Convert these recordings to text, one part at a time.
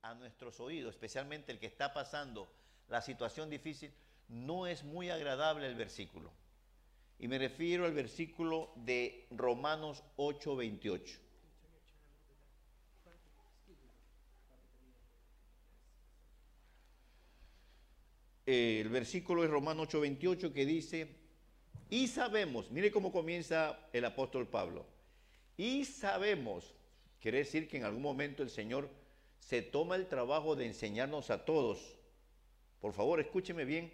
a nuestros oídos, especialmente el que está pasando la situación difícil, no es muy agradable el versículo. Y me refiero al versículo de Romanos 8:28. El versículo de Romanos 8:28 que dice, y sabemos, mire cómo comienza el apóstol Pablo, y sabemos, quiere decir que en algún momento el Señor se toma el trabajo de enseñarnos a todos. Por favor, escúcheme bien,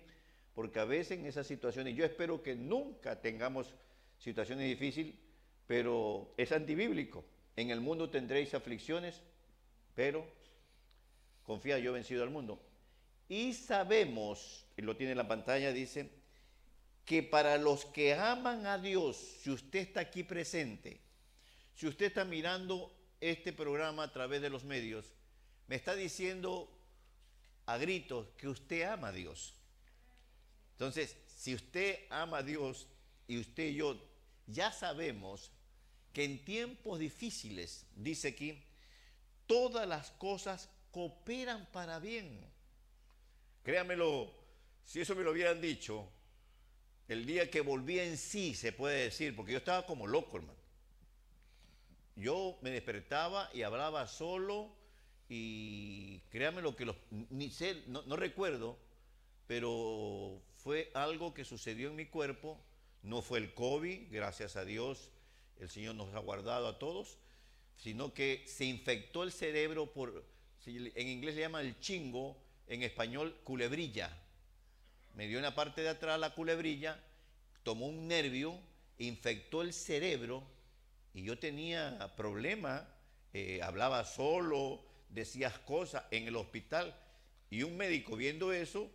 porque a veces en esas situaciones, yo espero que nunca tengamos situaciones difíciles, pero es antibíblico. En el mundo tendréis aflicciones, pero confía, yo he vencido al mundo. Y sabemos, y lo tiene en la pantalla, dice, que para los que aman a Dios, si usted está aquí presente, si usted está mirando este programa a través de los medios, me está diciendo a gritos que usted ama a Dios. Entonces, si usted ama a Dios y usted y yo ya sabemos que en tiempos difíciles, dice aquí, todas las cosas cooperan para bien. Créamelo, si eso me lo hubieran dicho, el día que volví en sí, se puede decir, porque yo estaba como loco, hermano. Yo me despertaba y hablaba solo y créame lo que los, ni sé, no, recuerdo, pero fue algo que sucedió en mi cuerpo, no fue el COVID, gracias a Dios, el Señor nos ha guardado a todos, sino que se infectó el cerebro por, en inglés le llama el chingo, en español culebrilla. Me dio en la parte de atrás la culebrilla, tomó un nervio, infectó el cerebro y yo tenía problema, eh, hablaba solo, decías cosas en el hospital y un médico viendo eso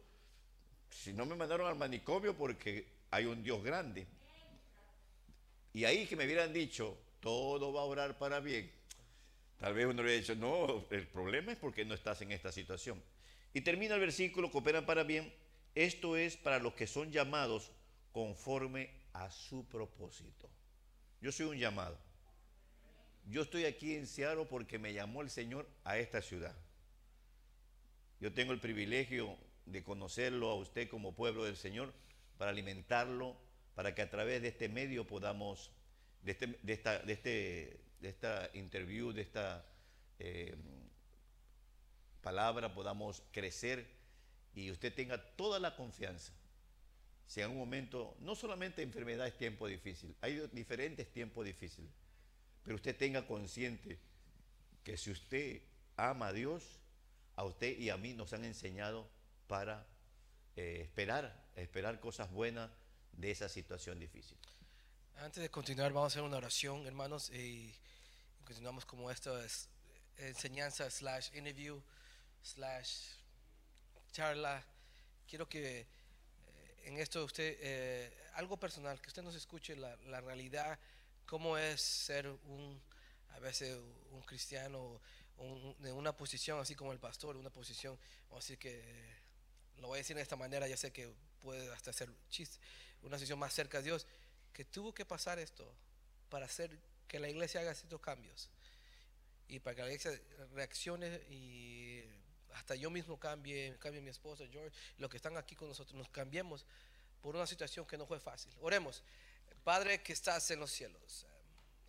si no me mandaron al manicomio porque hay un Dios grande. Y ahí que me hubieran dicho, todo va a orar para bien. Tal vez uno hubiera dicho, no, el problema es porque no estás en esta situación. Y termina el versículo, cooperan para bien. Esto es para los que son llamados conforme a su propósito. Yo soy un llamado. Yo estoy aquí en Seattle porque me llamó el Señor a esta ciudad. Yo tengo el privilegio de conocerlo a usted como pueblo del Señor, para alimentarlo, para que a través de este medio podamos, de, este, de esta, de, este, de esta interview, de esta eh, palabra, podamos crecer y usted tenga toda la confianza. Si en un momento, no solamente enfermedad es tiempo difícil, hay diferentes tiempos difíciles, pero usted tenga consciente que si usted ama a Dios, a usted y a mí nos han enseñado para eh, esperar, esperar cosas buenas de esa situación difícil. Antes de continuar, vamos a hacer una oración, hermanos, y continuamos como esto es enseñanza slash interview slash charla. Quiero que eh, en esto usted, eh, algo personal, que usted nos escuche la, la realidad, cómo es ser un, a veces un cristiano, un, de una posición así como el pastor, una posición, vamos a decir que lo voy a decir de esta manera, ya sé que puede hasta ser chiste, una situación más cerca de Dios, que tuvo que pasar esto para hacer que la iglesia haga ciertos cambios y para que la iglesia reaccione y hasta yo mismo cambie, cambie mi esposa, George, los que están aquí con nosotros, nos cambiemos por una situación que no fue fácil. Oremos, Padre que estás en los cielos,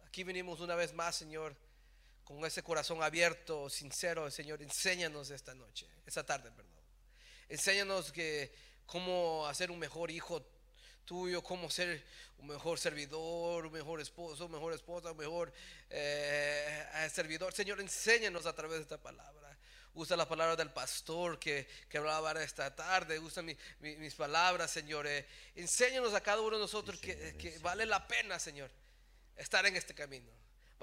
aquí venimos una vez más, Señor, con ese corazón abierto, sincero, Señor, enséñanos esta noche, esta tarde, perdón. Enséñanos que cómo hacer un mejor hijo tuyo, cómo ser un mejor servidor, un mejor esposo, mejor esposa, un mejor eh, servidor. Señor, enséñanos a través de esta palabra. Usa la palabra del pastor que, que hablaba esta tarde. Usa mis palabras, Señor. Eh, enséñanos a cada uno de nosotros que, que vale la pena, Señor, estar en este camino.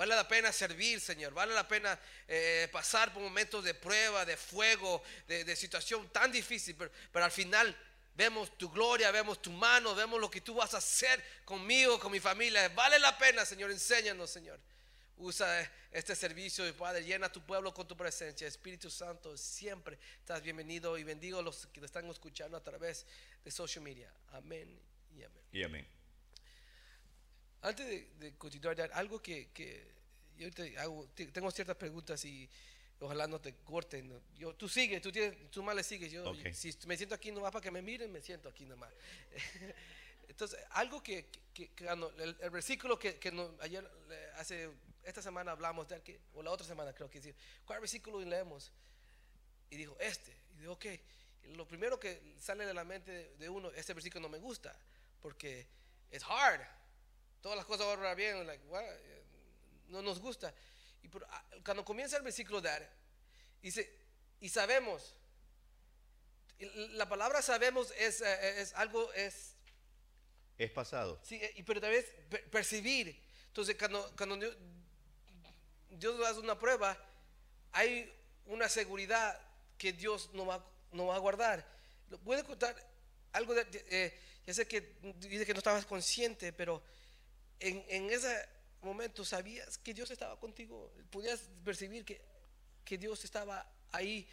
Vale la pena servir, Señor. Vale la pena eh, pasar por momentos de prueba, de fuego, de, situación tan difícil. Pero, al final vemos tu gloria, vemos tu mano, vemos lo que tú vas a hacer conmigo, con mi familia. Vale la pena, Señor. Enséñanos, Señor. Usa este servicio, Padre. Llena tu pueblo con tu presencia. Espíritu Santo, siempre estás bienvenido y bendigo a los que te están escuchando a través de social media. Amén y amén. Y amén. Antes de, continuar, algo que, yo tengo ciertas preguntas y Ojalá no te corten. Yo, tú sigues, tú, tienes, tú más le sigues. Yo. Si me siento aquí nomás para que me miren, me siento aquí nomás. Entonces, algo que, que- que cuando- el, el versículo que, que no- ayer, hace, esta semana hablamos de que- o la otra semana creo que sí. ¿Cuál versículo leemos? Y dijo, este. Y dijo, ok. Lo primero que sale de la mente de, uno, este versículo no me gusta, porque es hard. Todas las cosas van bien, like, what? Eh, no nos gusta. Y por- ah, cuando comienza el versículo dar, dice, y sabemos. La palabra sabemos es, eh, es algo, es Es pasado. Sí, eh, pero es per- percibir. Entonces, cuando, cuando Dios, nos hace una prueba, hay una seguridad que Dios no va, a guardar. ¿Lo ¿Puede contar algo de, eh, ya sé que dice que no estabas consciente, pero en, ese momento sabías que Dios estaba contigo, podías percibir que, Dios estaba ahí,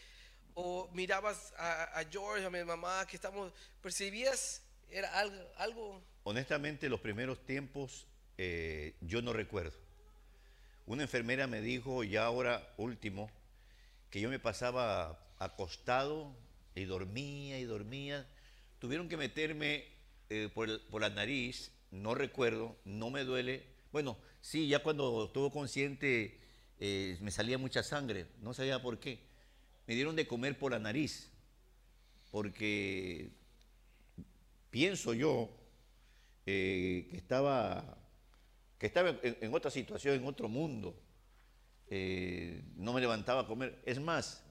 o mirabas a, George, a mi mamá, que estamos, percibías, era algo, algo Honestamente, los primeros tiempos eh, yo no recuerdo. Una enfermera me dijo, ya ahora último, que yo me pasaba acostado y dormía y dormía. Tuvieron que meterme eh, por, por la nariz, no recuerdo, no me duele. Bueno, sí, ya cuando estuvo consciente eh, me salía mucha sangre, no sabía por qué. Me dieron de comer por la nariz, porque pienso yo eh, que estaba, que estaba en, otra situación, en otro mundo. Eh, no me levantaba a comer. Es más,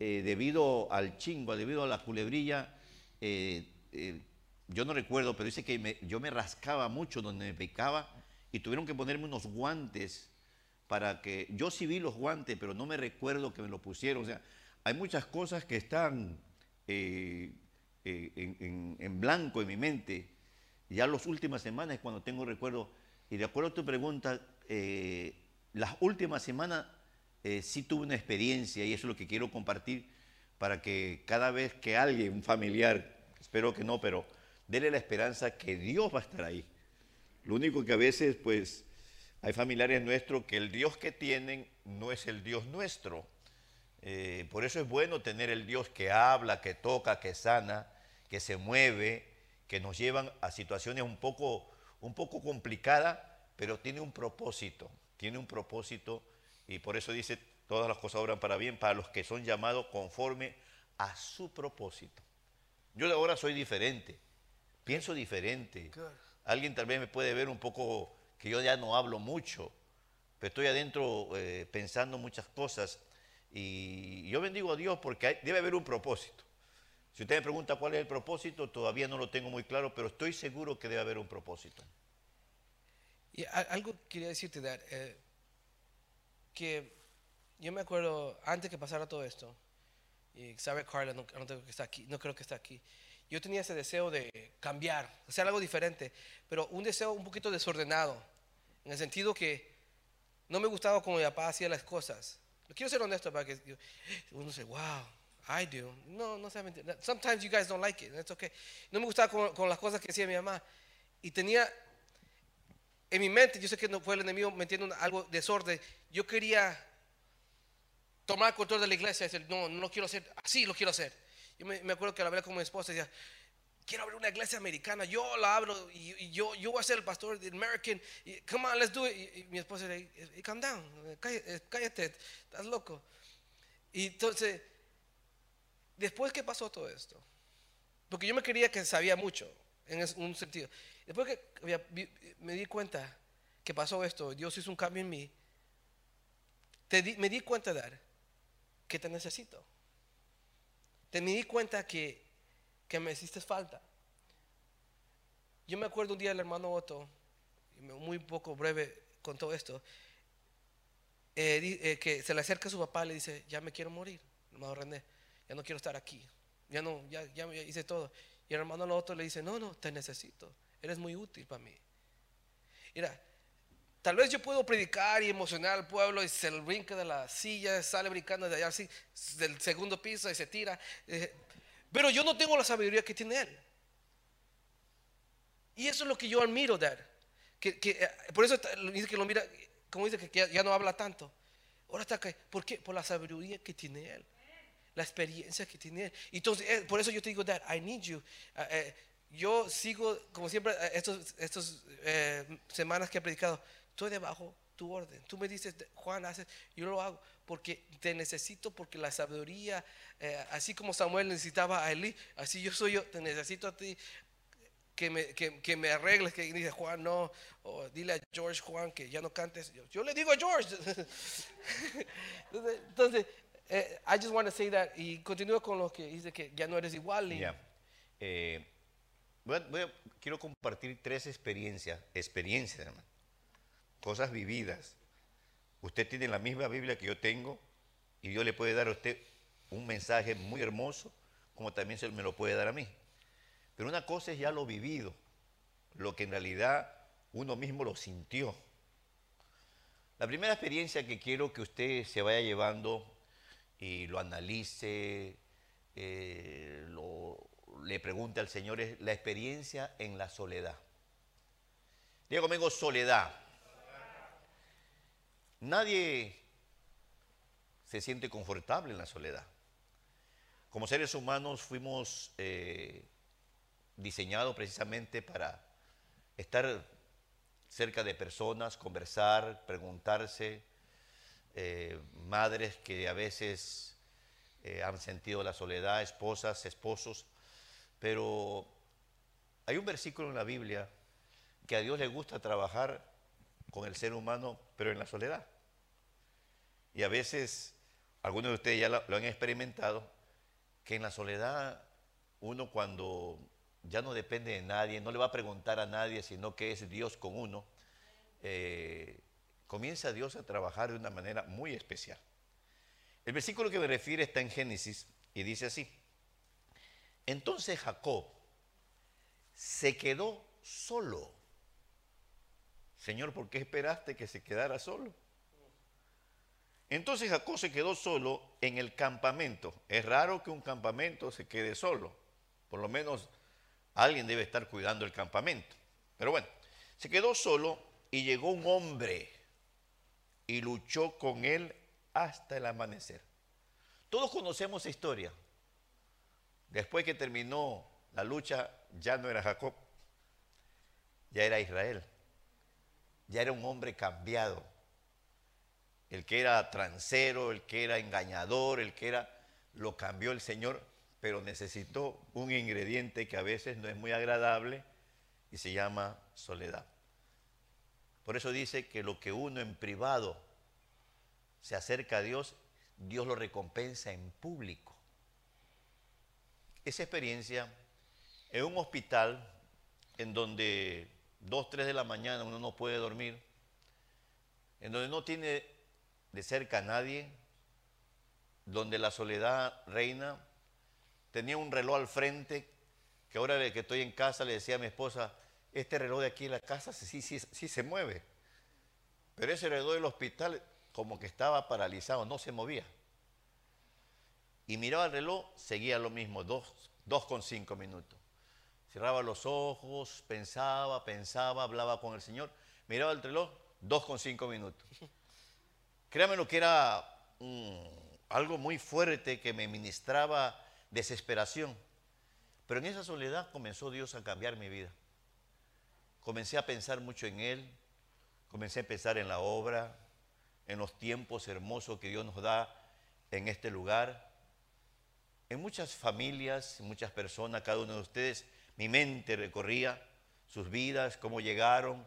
eh, debido al chingo, debido a la culebrilla, eh, yo no recuerdo, pero dice que yo me rascaba mucho donde me picaba y tuvieron que ponerme unos guantes para que yo sí vi los guantes, pero no me recuerdo que me lo pusieron. O sea, hay muchas cosas que están en, en- blanco en mi mente. Ya las últimas semanas cuando tengo recuerdo. Y de acuerdo a tu pregunta, eh, las últimas semanas eh, sí tuve una experiencia y eso es lo que quiero compartir para que cada vez que alguien, un familiar, espero que no, pero dele la esperanza que Dios va a estar ahí. Lo único que a veces, pues, hay familiares nuestros que el Dios que tienen no es el Dios nuestro. Eh, por eso es bueno tener el Dios que habla, que toca, que sana, que se mueve, que nos llevan a situaciones un poco, un poco complicadas, pero tiene un propósito, tiene un propósito y por eso dice, todas las cosas obran para bien para los que son llamados conforme a su propósito. Yo de ahora soy diferente, pienso diferente. Alguien tal vez me puede ver un poco que yo ya no hablo mucho, pero estoy adentro eh, pensando muchas cosas y yo bendigo a Dios porque hay- debe haber un propósito. Si usted me pregunta cuál es el propósito, todavía no lo tengo muy claro, pero estoy seguro que debe haber un propósito. Y algo quería decirte, Dad, eh, que yo me acuerdo antes que pasara todo esto, y sabe Carla, no, no tengo que está aquí, no creo que está aquí. Yo tenía ese deseo de cambiar, hacer algo diferente, pero un deseo un poquito desordenado, en el sentido que no me gustaba como mi papá hacía las cosas. Quiero ser honesto para que uno dice, wow, I do. No, no sea mentira. Sometimes you guys don't like it. That's okay. No me gustaba con, con las cosas que hacía mi mamá. Y tenía en mi mente, yo sé que no fue el enemigo metiendo algo desorden. Yo quería tomar control de la iglesia decir, no, no lo quiero hacer, así lo quiero hacer. Yo me, me acuerdo que la hablé con mi esposa y decía, quiero abrir una iglesia americana, yo la abro y, y yo, yo voy a ser el pastor del American, y, come on, let's do it. Y, y mi esposa le dice, calm down, cállate, eh, cállate, estás loco. Y entonces, después que pasó todo esto, porque yo me creía que sabía mucho, en un sentido. Después que me di cuenta que pasó esto, Dios hizo un cambio en mí, te di- me di cuenta, Dar, que te necesito. Te me di cuenta que, que me hiciste falta. Yo me acuerdo un día del hermano Otto, muy poco breve con todo esto, eh, eh, que se le acerca a su papá y le dice, ya me quiero morir, hermano René, ya no quiero estar aquí, ya no, ya, ya, hice todo. Y el hermano Otto le dice, no, no, te necesito, eres muy útil para mí. Mira, tal vez yo puedo predicar y emocionar al pueblo y se brinca de la silla, sale brincando de allá así, del segundo piso y se tira. eh, pero yo no tengo la sabiduría que tiene él. Y eso es lo que yo admiro de él. Que, que, eh, por eso dice que lo mira, como dice que ya, ya no habla tanto. Ahora está acá. ¿Por qué? Por la sabiduría que tiene él. La experiencia que tiene él. Entonces, eh, por eso yo te digo, Dad, I need you. Ah, eh, yo sigo, como siempre, eh, estos, semanas que he predicado, estoy debajo tu orden. Tú me dices, Juan, haces, yo lo hago porque te necesito, porque la sabiduría, así como Samuel necesitaba a Eli, así yo soy yo, te necesito a ti. Que me, que, me arregles, que dice Juan, no, o dile a George Juan que ya no cantes. Yo, le digo a George. entonces eh, I just want to say that y continúo con lo que dice que ya no eres igual. y- Ya. Eh, voy quiero compartir tres experiencias, experiencias. Cosas vividas. Usted tiene la misma Biblia que yo tengo y Dios le puede dar a usted un mensaje muy hermoso, como también se me lo puede dar a mí. Pero una cosa es ya lo vivido, lo que en realidad uno mismo lo sintió. La primera experiencia que quiero que usted se vaya llevando y lo analice, eh, lo- le pregunte al Señor es la experiencia en la soledad. Diga conmigo soledad. Nadie se siente confortable en la soledad. Como seres humanos fuimos eh, diseñados precisamente para estar cerca de personas, conversar, preguntarse, eh, madres que a veces eh, han sentido la soledad, esposas, esposos, pero hay un versículo en la Biblia que a Dios le gusta trabajar con el ser humano, pero en la soledad. Y a veces, algunos de ustedes ya lo, lo han experimentado, que en la soledad uno cuando ya no depende de nadie, no le va a preguntar a nadie, sino que es Dios con uno, eh, comienza Dios a trabajar de una manera muy especial. El versículo que me refiere está en Génesis y dice así, entonces Jacob se quedó solo. Señor, ¿por qué esperaste que se quedara solo? Entonces Jacob se quedó solo en el campamento. Es raro que un campamento se quede solo. Por lo menos alguien debe estar cuidando el campamento. Pero bueno, se quedó solo y llegó un hombre y luchó con él hasta el amanecer. Todos conocemos esa historia. Después que terminó la lucha, ya no era Jacob, ya era Israel. Ya era un hombre cambiado. El que era transero, el que era engañador, el que era, lo cambió el Señor, pero necesitó un ingrediente que a veces no es muy agradable y se llama soledad. Por eso dice que lo que uno en privado se acerca a Dios, Dios lo recompensa en público. Esa experiencia en un hospital en donde dos, tres de la mañana uno no puede dormir, en donde no tiene de cerca a nadie, donde la soledad reina, tenía un reloj al frente, que ahora que estoy en casa le decía a mi esposa, este reloj de aquí en la casa sí, sí, sí se mueve, pero ese reloj del hospital como que estaba paralizado, no se movía. Y miraba el reloj, seguía lo mismo, dos, dos con cinco minutos. Cerraba los ojos, pensaba, pensaba, hablaba con el Señor, miraba el reloj, dos con cinco minutos. Créame lo que era mm, algo muy fuerte que me ministraba desesperación. Pero en esa soledad comenzó Dios a cambiar mi vida. Comencé a pensar mucho en Él, comencé a pensar en la obra, en los tiempos hermosos que Dios nos da en este lugar. En muchas familias, muchas personas, cada uno de ustedes, mi mente recorría sus vidas, cómo llegaron,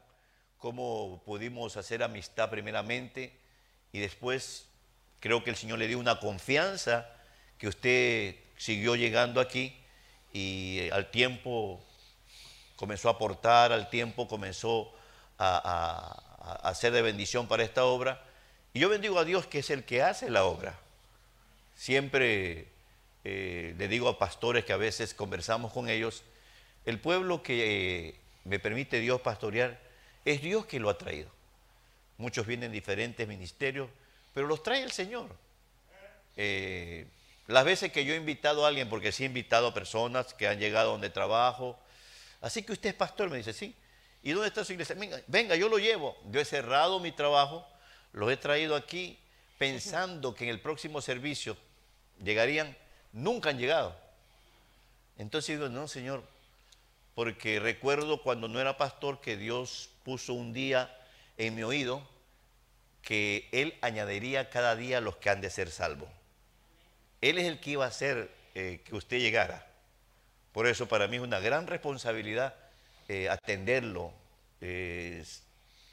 cómo pudimos hacer amistad primeramente y después creo que el Señor le dio una confianza que usted siguió llegando aquí y al tiempo comenzó a aportar, al tiempo comenzó a, a, hacer de bendición para esta obra. Y yo bendigo a Dios que es el que hace la obra. Siempre eh, le digo a pastores que a veces conversamos con ellos, el pueblo que eh, me permite Dios pastorear es Dios que lo ha traído. Muchos vienen en diferentes ministerios, pero los trae el Señor. Eh, las veces que yo he invitado a alguien, porque sí he invitado a personas que han llegado donde trabajo, así que usted es pastor, me dice, sí. ¿Y dónde está su iglesia? Venga, venga, yo lo llevo. Yo he cerrado mi trabajo, los he traído aquí pensando que en el próximo servicio llegarían, nunca han llegado. Entonces digo, no, Señor, porque recuerdo cuando no era pastor que Dios puso un día en mi oído que Él añadiría cada día los que han de ser salvos. Él es el que iba a hacer eh, que usted llegara. Por eso para mí es una gran responsabilidad eh, atenderlo, eh,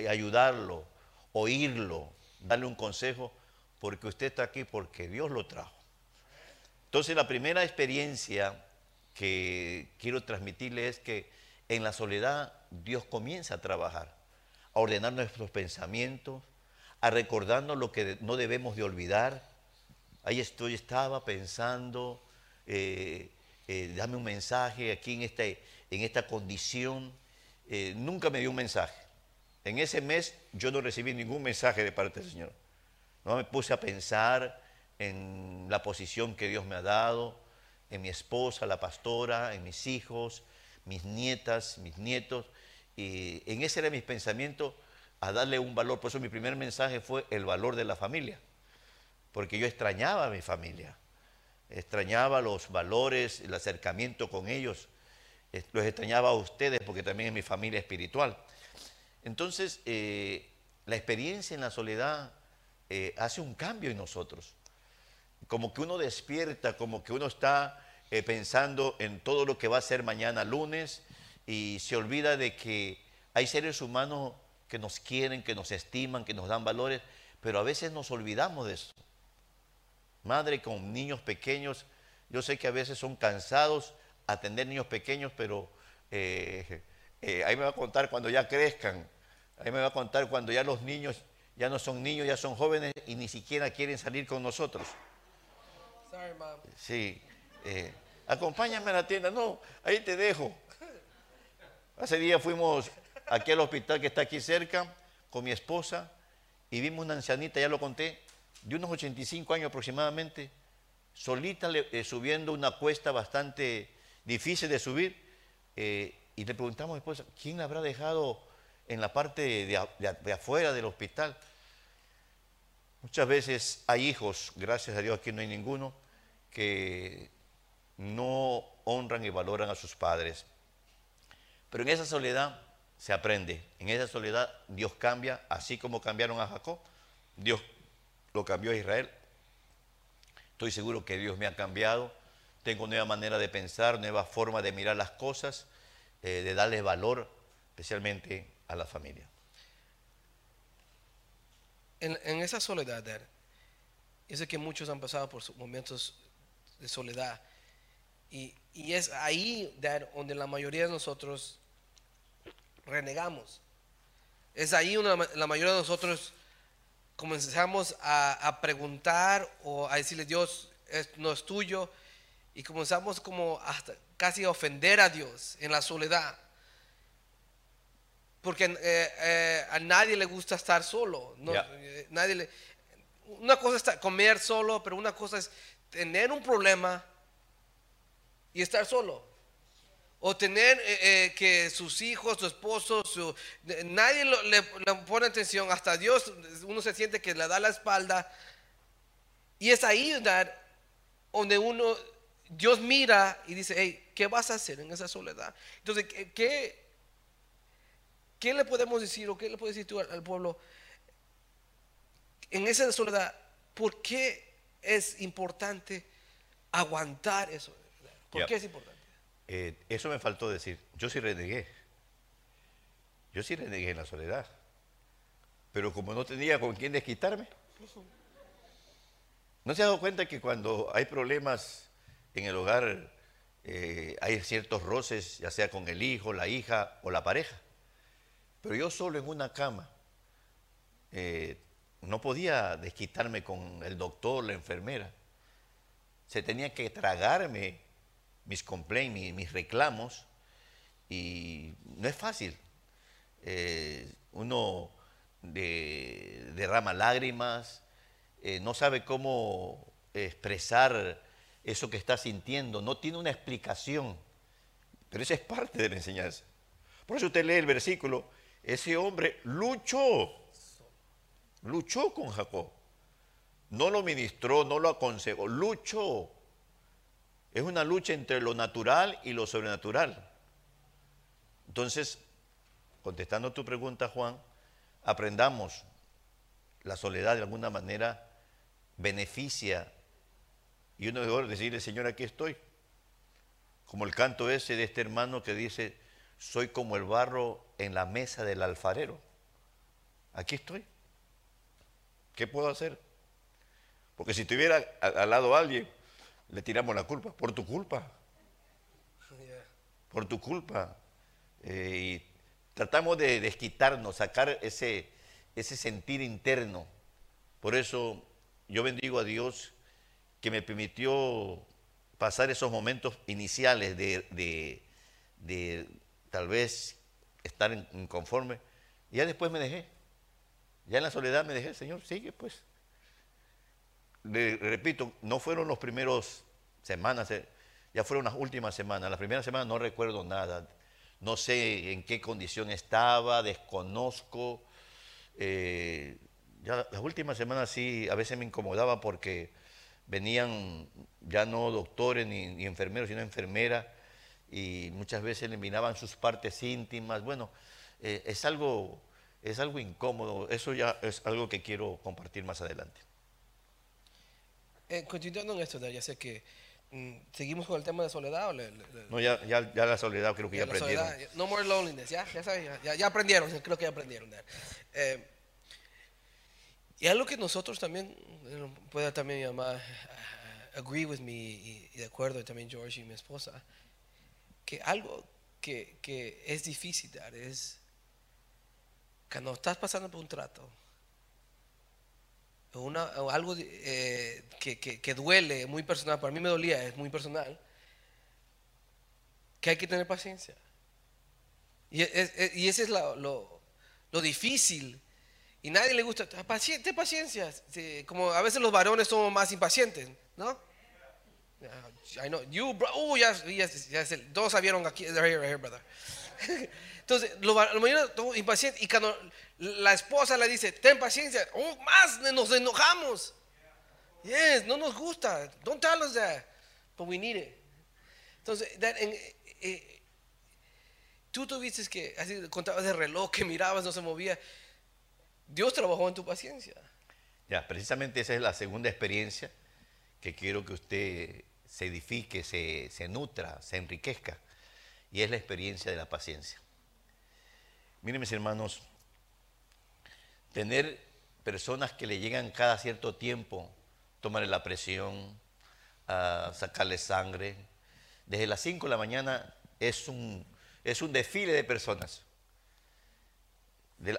ayudarlo, oírlo, darle un consejo, porque usted está aquí porque Dios lo trajo. Entonces la primera experiencia que quiero transmitirle es que en la soledad Dios comienza a trabajar, a ordenar nuestros pensamientos, a recordarnos lo que no debemos de olvidar. Ahí estoy, estaba pensando, eh, eh, dame un mensaje aquí en, este, en esta condición. Eh, nunca me dio un mensaje. En ese mes yo no recibí ningún mensaje de parte del Señor. No me puse a pensar en la posición que Dios me ha dado, en mi esposa, la pastora, en mis hijos, mis nietas, mis nietos. Y en ese era mi pensamiento a darle un valor. Por eso mi primer mensaje fue el valor de la familia. Porque yo extrañaba a mi familia. Extrañaba los valores, el acercamiento con ellos. Los extrañaba a ustedes porque también es mi familia espiritual. Entonces, eh, la experiencia en la soledad eh, hace un cambio en nosotros como que uno despierta, como que uno está eh, pensando en todo lo que va a ser mañana lunes y se olvida de que hay seres humanos que nos quieren, que nos estiman, que nos dan valores, pero a veces nos olvidamos de eso. Madre con niños pequeños, yo sé que a veces son cansados atender niños pequeños, pero eh, eh, ahí me va a contar cuando ya crezcan, ahí me va a contar cuando ya los niños ya no son niños, ya son jóvenes y ni siquiera quieren salir con nosotros. Sí. Eh, acompáñame a la tienda. No, ahí te dejo. Hace día fuimos aquí al hospital que está aquí cerca con mi esposa y vimos una ancianita, ya lo conté, de unos 85 años aproximadamente, solita eh, subiendo una cuesta bastante difícil de subir. Eh, y le preguntamos después, ¿quién la habrá dejado en la parte de afuera del hospital? Muchas veces hay hijos, gracias a Dios aquí no hay ninguno, que no honran y valoran a sus padres. Pero en esa soledad se aprende, en esa soledad Dios cambia, así como cambiaron a Jacob, Dios lo cambió a Israel. Estoy seguro que Dios me ha cambiado, tengo nueva manera de pensar, nueva forma de mirar las cosas, eh, de darle valor, especialmente a la familia en, esa soledad, Dad, yo sé que muchos han pasado por momentos de soledad. Y, es ahí, donde la mayoría de nosotros renegamos. Es ahí donde la mayoría de nosotros comenzamos a, preguntar o a decirle, Dios, no es tuyo. Y comenzamos como hasta casi a ofender a Dios en la soledad. Porque eh, eh, a nadie le gusta estar solo. Eh, nadie una cosa es comer solo, pero una cosa es tener un problema y estar solo. O tener que sus hijos, su esposo, nadie le, pone atención, hasta Dios, uno se siente que le da la espalda. Y es ahí donde uno, Dios mira y dice, hey, ¿qué vas a hacer en esa soledad? Entonces, ¿qué, ¿Qué le podemos decir o qué le puedes decir tú al, pueblo en esa soledad? ¿Por qué es importante aguantar eso? ¿Por qué es importante? Eh, eso me faltó decir. Yo sí renegué. Yo sí renegué en la soledad. Pero como no tenía con quién desquitarme. ¿No se ha dado cuenta que cuando hay problemas en el hogar eh, hay ciertos roces, ya sea con el hijo, la hija o la pareja? Pero yo solo en una cama eh, no podía desquitarme con el doctor, la enfermera. Se tenía que tragarme mis complaints, mis, reclamos, y no es fácil. Eh, uno derrama lágrimas, eh, no sabe cómo expresar eso que está sintiendo, no tiene una explicación, pero esa es parte de la enseñanza. Por eso usted lee el versículo ese hombre luchó, luchó con Jacob. no lo ministró, no lo aconsejó, luchó. Es una lucha entre lo natural y lo sobrenatural. Entonces, contestando tu pregunta, Juan, aprendamos, la soledad de alguna manera beneficia y uno debe decirle, Señor, aquí estoy. Como el canto ese de este hermano que dice, soy como el barro en la mesa del alfarero. Aquí estoy. ¿Qué puedo hacer? Porque si tuviera al lado alguien, le tiramos la culpa, por tu culpa. Por tu culpa. Eh, y tratamos de desquitarnos, sacar ese, ese sentir interno. Por eso yo bendigo a Dios que me permitió pasar esos momentos iniciales de, tal vez estar inconforme. Y ya después me dejé. Ya en la soledad me dejé, Señor, sigue pues. Le, repito, no fueron los primeros semanas, eh, ya fueron las últimas semanas. Las primeras semanas no recuerdo nada. No sé en qué condición estaba, desconozco. Eh, ya las últimas semanas sí, a veces me incomodaba porque venían ya no doctores ni, enfermeros, sino enfermeras, y muchas veces eliminaban sus partes íntimas. Bueno, eh, es, algo, es algo incómodo, eso ya es algo que quiero compartir más adelante. Eh, continuando en esto, ya sé que mm, seguimos con el tema de soledad. no, ya, ya, ya, la soledad creo que ya, aprendieron. no more loneliness, ya, ya, ya, aprendieron, creo que ya aprendieron. Eh, y algo que nosotros también, eh, pueda también llamar, uh, agree with me, y, de acuerdo también George y mi esposa, que algo que, que es difícil dar es cuando estás pasando por un trato, una, algo eh, que, que, que, duele, muy personal, para mí me dolía, es muy personal, que hay que tener paciencia. Y, es, y ese es lo, lo, lo difícil y nadie le gusta, ah, paciente, paciencia. como a veces los varones somos más impacientes, ¿no? I know, you, bro, uh, ya, ya, ya, todos sabieron aquí, right here, right here, brother. Entonces, los varones son impacientes y cuando la esposa le dice, ten paciencia, oh, más nos enojamos. Yes, no nos gusta. Don't tell us that, but we need it. Entonces, that, eh, eh, tú tuviste que, contabas de reloj que mirabas, no se movía. Dios trabajó en tu paciencia. Ya, precisamente esa es la segunda experiencia que quiero que usted se edifique, se, se nutra, se enriquezca. Y es la experiencia de la paciencia. Miren mis hermanos, tener personas que le llegan cada cierto tiempo, tomarle la presión, a sacarle sangre. Desde las 5 de la mañana es un, es un desfile de personas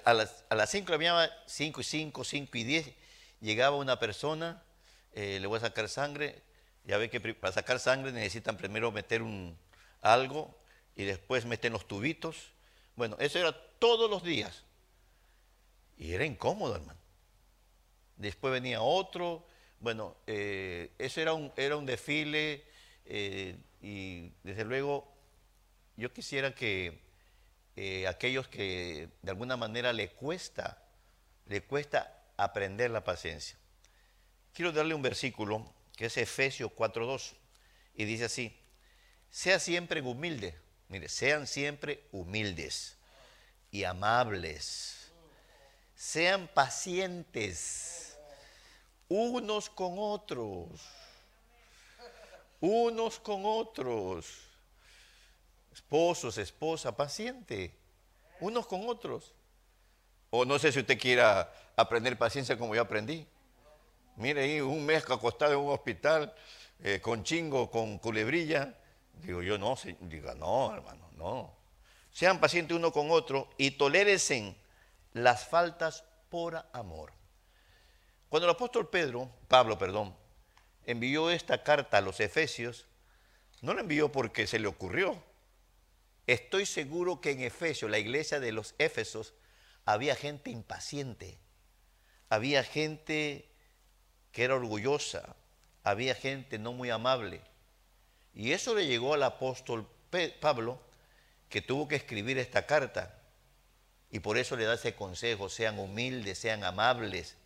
a, las, a 5 de la mañana, 5 y 5, 5 y 10, llegaba una persona, eh, le voy a sacar sangre, ya ve que para sacar sangre necesitan primero meter un, algo y después meten los tubitos. Bueno, eso era todos los días. Y era incómodo, hermano. Después venía otro. Bueno, eh, eso era un, era un desfile eh, y desde luego yo quisiera que eh, aquellos que de alguna manera le cuesta, le cuesta aprender la paciencia. Quiero darle un versículo que es Efesios 4.2 y dice así, sea siempre humilde, mire, sean siempre humildes y amables, sean pacientes unos con otros, unos con otros esposos, esposa, paciente, unos con otros. O no sé si usted quiera aprender paciencia como yo aprendí. Mire ahí, un mes acostado en un hospital, eh, con chingo, con culebrilla. Digo yo, no, diga, no, hermano, no. Sean pacientes uno con otro y tolérense las faltas por amor. Cuando el apóstol Pedro, Pablo, perdón, envió esta carta a los Efesios, no la envió porque se le ocurrió, Estoy seguro que en Efesio, la iglesia de los Éfesos, había gente impaciente, había gente que era orgullosa, había gente no muy amable. Y eso le llegó al apóstol Pablo, que tuvo que escribir esta carta. Y por eso le da ese consejo, sean humildes, sean amables,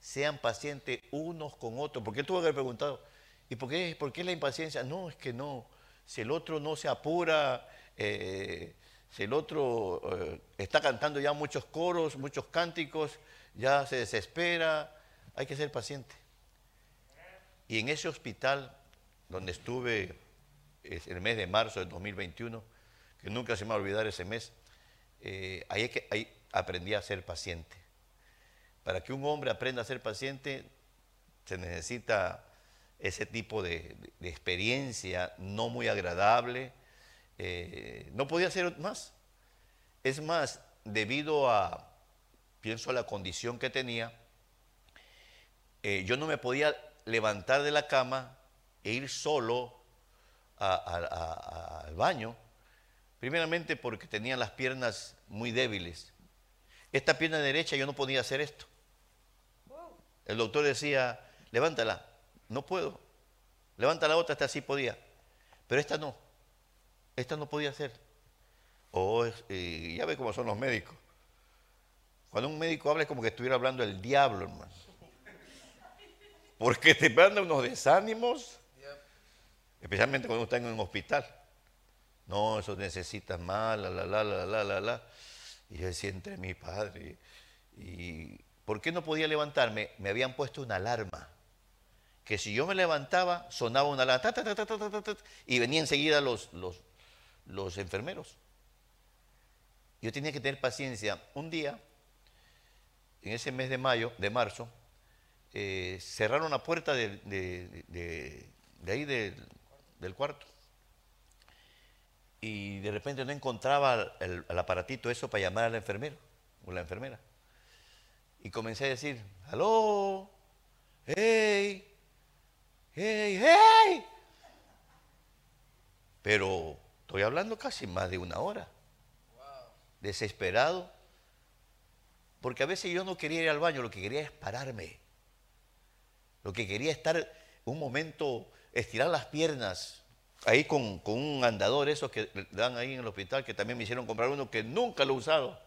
sean pacientes unos con otros. Porque él tuvo que haber preguntado, ¿y por qué, por qué la impaciencia? No, es que no. Si el otro no se apura, eh, si el otro eh, está cantando ya muchos coros, muchos cánticos, ya se desespera, hay que ser paciente. Y en ese hospital donde estuve el mes de marzo del 2021, que nunca se me va a olvidar ese mes, eh, ahí, que, ahí aprendí a ser paciente. Para que un hombre aprenda a ser paciente, se necesita ese tipo de, experiencia no muy agradable. Eh, no podía ser más. Es más, debido a, pienso a la condición que tenía, eh, yo no me podía levantar de la cama e ir solo al baño, primeramente porque tenía las piernas muy débiles. Esta pierna derecha yo no podía hacer esto. El doctor decía, levántala, no puedo. Levanta la otra, esta sí podía. Pero esta no. Esta no podía hacer. Oh, ya ve cómo son los médicos. Cuando un médico habla es como que estuviera hablando el diablo, hermano. Porque te manda unos desánimos, especialmente cuando están en un hospital. No, eso necesitas más, la, la, la, la, la, la, la. Y yo decía entre mi padre. ¿Y por qué no podía levantarme? Me habían puesto una alarma. Que si yo me levantaba, sonaba una alarma. y venían enseguida los, los, los enfermeros. Yo tenía que tener paciencia. Un día, en ese mes de mayo, de marzo, eh, cerraron la puerta de, de, ahí del, cuarto. Y de repente no encontraba el, aparatito eso para llamar al enfermero o la enfermera. Y comencé a decir, aló, hey, hey, hey. Pero estoy hablando casi más de una hora. Desesperado. Porque a veces yo no quería ir al baño, lo que quería es pararme lo que quería estar un momento, estirar las piernas, ahí con, un andador, esos que dan ahí en el hospital, que también me hicieron comprar uno que nunca lo he usado.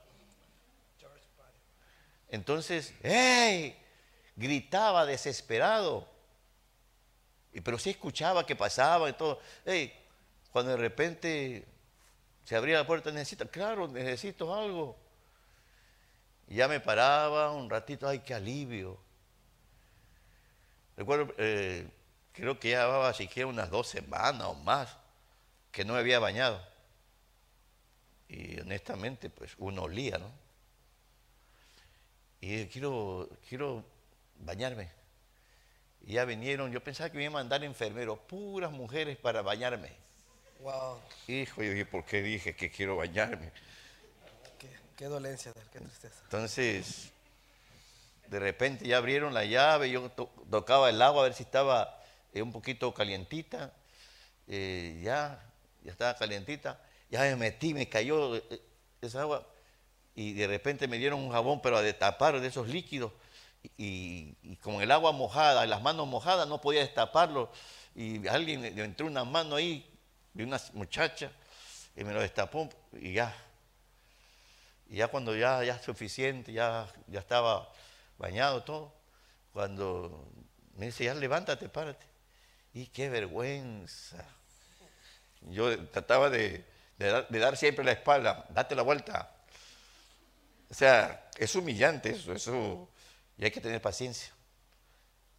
Entonces, ¡hey! Gritaba desesperado. Pero sí escuchaba que pasaba y todo. ¡Hey! Cuando de repente se abría la puerta, necesita, claro, necesito algo. Y ya me paraba un ratito, ¡ay, qué alivio! Recuerdo, eh, creo que ya llevaba siquiera unas dos semanas o más que no me había bañado. Y honestamente, pues uno olía, ¿no? Y quiero, quiero bañarme. Y ya vinieron, yo pensaba que me iban a mandar enfermeros, puras mujeres para bañarme. Wow. Hijo, yo dije, ¿por qué dije que quiero bañarme? Qué, qué dolencia, qué tristeza. Entonces, de repente ya abrieron la llave, yo tocaba el agua a ver si estaba eh, un poquito calientita, eh, ya, ya estaba calientita, ya me metí, me cayó eh, esa agua y de repente me dieron un jabón, pero a destapar de esos líquidos y, con el agua mojada, las manos mojadas, no podía destaparlo y alguien le entró una mano ahí de una muchacha y me lo destapó y ya. Y ya cuando ya, ya suficiente, ya, ya estaba bañado todo, cuando me dice, ya levántate, párate. Y qué vergüenza. Yo trataba de, dar, siempre la espalda, date la vuelta. O sea, es humillante eso, eso, y hay que tener paciencia.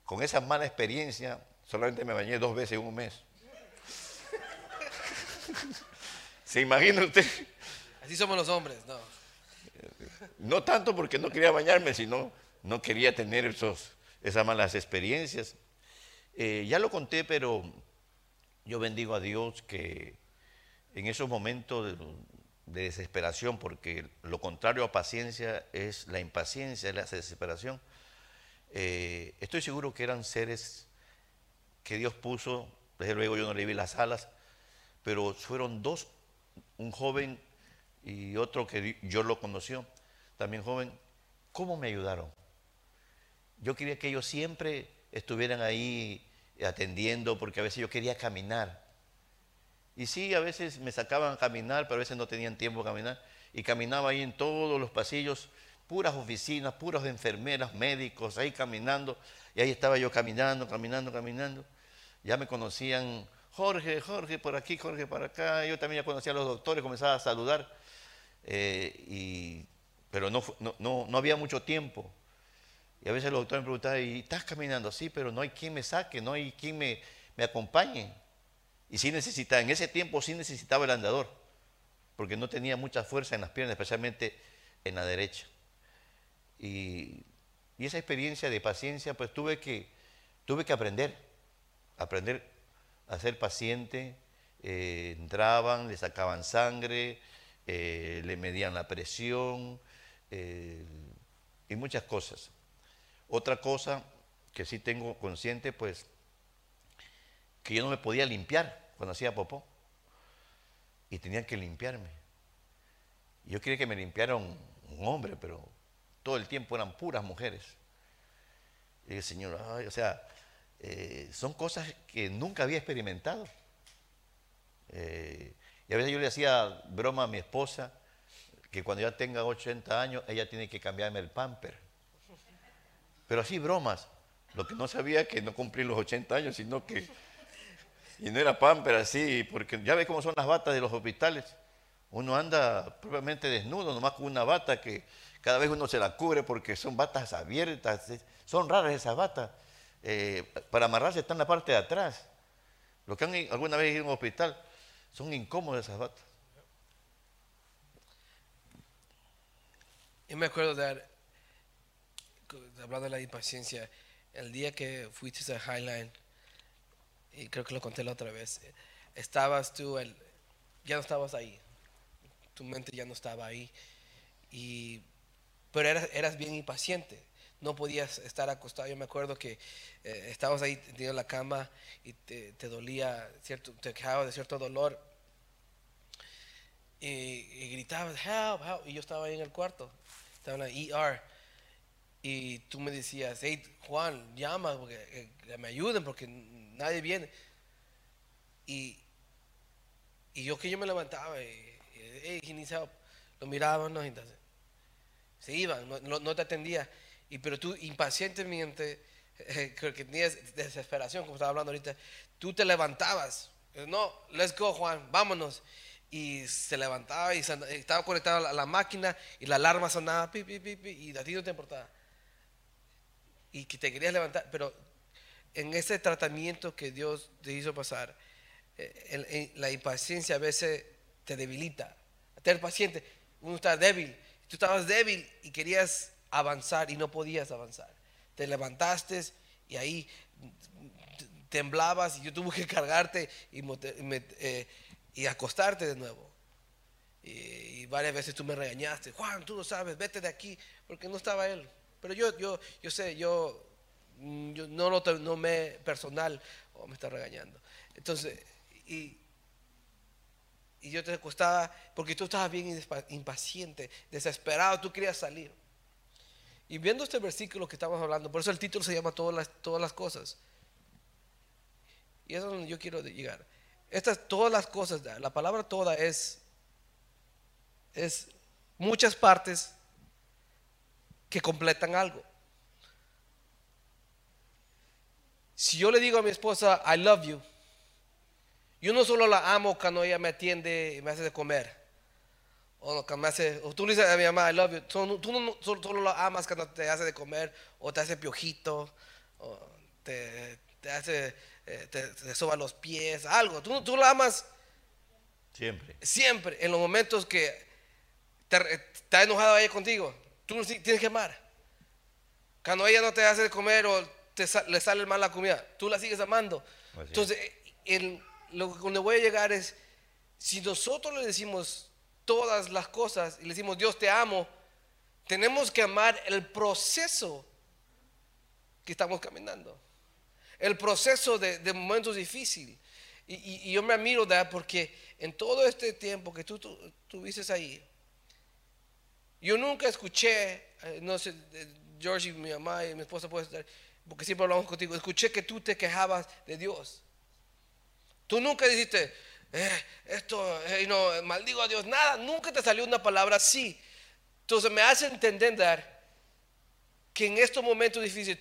Con esa mala experiencia, solamente me bañé dos veces en un mes. ¿Se imagina usted? Así somos los hombres, no. No tanto porque no quería bañarme, sino no quería tener esos, esas malas experiencias. Eh, ya lo conté, pero yo bendigo a Dios que en esos momentos de, desesperación, porque lo contrario a paciencia es la impaciencia, es la desesperación, eh, estoy seguro que eran seres que Dios puso, desde luego yo no le vi las alas, pero fueron dos, un joven y otro que yo lo conoció, también joven, ¿cómo me ayudaron? Yo quería que ellos siempre estuvieran ahí atendiendo, porque a veces yo quería caminar. Y sí, a veces me sacaban a caminar, pero a veces no tenían tiempo de caminar. Y caminaba ahí en todos los pasillos, puras oficinas, puras enfermeras, médicos, ahí caminando. Y ahí estaba yo caminando, caminando, caminando. Ya me conocían, Jorge, Jorge por aquí, Jorge por acá. Yo también conocía a los doctores, comenzaba a saludar. Eh, pero no, no, no, había mucho tiempo. Y a veces los doctores me preguntaban, ¿y estás caminando? Sí, pero no hay quien me saque, no hay quien me, me acompañe. Y sí necesitaba, en ese tiempo sí necesitaba el andador, porque no tenía mucha fuerza en las piernas, especialmente en la derecha. Y, esa experiencia de paciencia, pues tuve que, tuve que aprender, aprender a ser paciente. Eh, entraban, le sacaban sangre, eh, le medían la presión eh, y muchas cosas. Otra cosa que sí tengo consciente, pues, que yo no me podía limpiar cuando hacía popó. Y tenían que limpiarme. Yo quería que me limpiara un, hombre, pero todo el tiempo eran puras mujeres. Y dije, Señor, o sea, eh, son cosas que nunca había experimentado. Eh, y a veces yo le hacía broma a mi esposa que cuando ya tenga 80 años, ella tiene que cambiarme el pamper. Pero así bromas. Lo que no sabía que no cumplí los 80 años, sino que y no era pamper así, porque ya ve cómo son las batas de los hospitales. Uno anda propiamente desnudo, nomás con una bata que cada vez uno se la cubre porque son batas abiertas. Son raras esas batas. Eh, para amarrarse está en la parte de atrás. Los que han alguna vez ido a un hospital, son incómodas esas batas. Yo me acuerdo de, hablando de la impaciencia, el día que fuiste a Highline, y creo que lo conté la otra vez, estabas tú, el, ya no estabas ahí, tu mente ya no estaba ahí, y, pero eras, eras bien impaciente, no podías estar acostado. Yo me acuerdo que eh, estabas ahí en la cama y te, dolía, cierto, te quejabas de cierto dolor, y, gritabas, help, help, y yo estaba ahí en el cuarto, estaba en la ER, y tú me decías, hey, Juan, llama, porque, que me ayuden, porque nadie viene. Y, y yo que yo me levantaba, y, hey, lo miraban, no, entonces, se iban, no, te atendía. Y, pero tú impacientemente, eh, creo que tenías desesperación, como estaba hablando ahorita, tú te levantabas. No, let's go, Juan, vámonos. Y se levantaba y estaba conectado a la, máquina y la alarma sonaba, pi, pi, pi, y a ti no te importaba. Y que te querías levantar, pero en ese tratamiento que Dios te hizo pasar, eh, la impaciencia a veces te debilita. Tener paciente, uno está débil. Tú estabas débil y querías avanzar y no podías avanzar. Te levantaste y ahí temblabas y yo tuve que cargarte y, eh, y acostarte de nuevo. Y, varias veces tú me regañaste, Juan, tú lo sabes, vete de aquí, porque no estaba él. Pero yo, yo, yo sé, yo Mm, yo no lo tomé personal, o me está regañando. Entonces, y, y yo te costaba, porque tú estabas bien impaciente, desesperado, tú querías salir. Y viendo este versículo que estamos hablando, por eso el título se llama Todas las, todas las cosas. Y eso es donde yo quiero llegar. Estas todas las cosas, la palabra toda es, es muchas partes que completan algo. Si yo le digo a mi esposa, I love you, yo no solo la amo cuando ella me atiende y me hace de comer. O, me hace, o tú le dices a mi mamá, I love you. Tú, no solo, la amas cuando te hace de comer, o te hace piojito, o te, hace, eh, te, soba los pies, algo. Tú, tú la amas siempre. Siempre, en los momentos que te, está enojada ella contigo. Tú tienes que amar. Cuando ella no te hace de comer o le sale mal la comida, tú la sigues amando. Entonces, el, lo donde voy a llegar es, si nosotros le decimos todas las cosas y le decimos, Dios te amo, tenemos que amar el proceso que estamos caminando. El proceso de, momentos difíciles. Y, yo me admiro de porque en todo este tiempo que tú, tuviste ahí, yo nunca escuché, eh, no sé, George y mi mamá y mi esposa pueden estar, porque siempre hablamos contigo, escuché que tú te quejabas de Dios. Tú nunca dijiste, eh, esto, eh, no, maldigo a Dios, nada, nunca te salió una palabra así. Entonces me hace entender que en estos momentos difíciles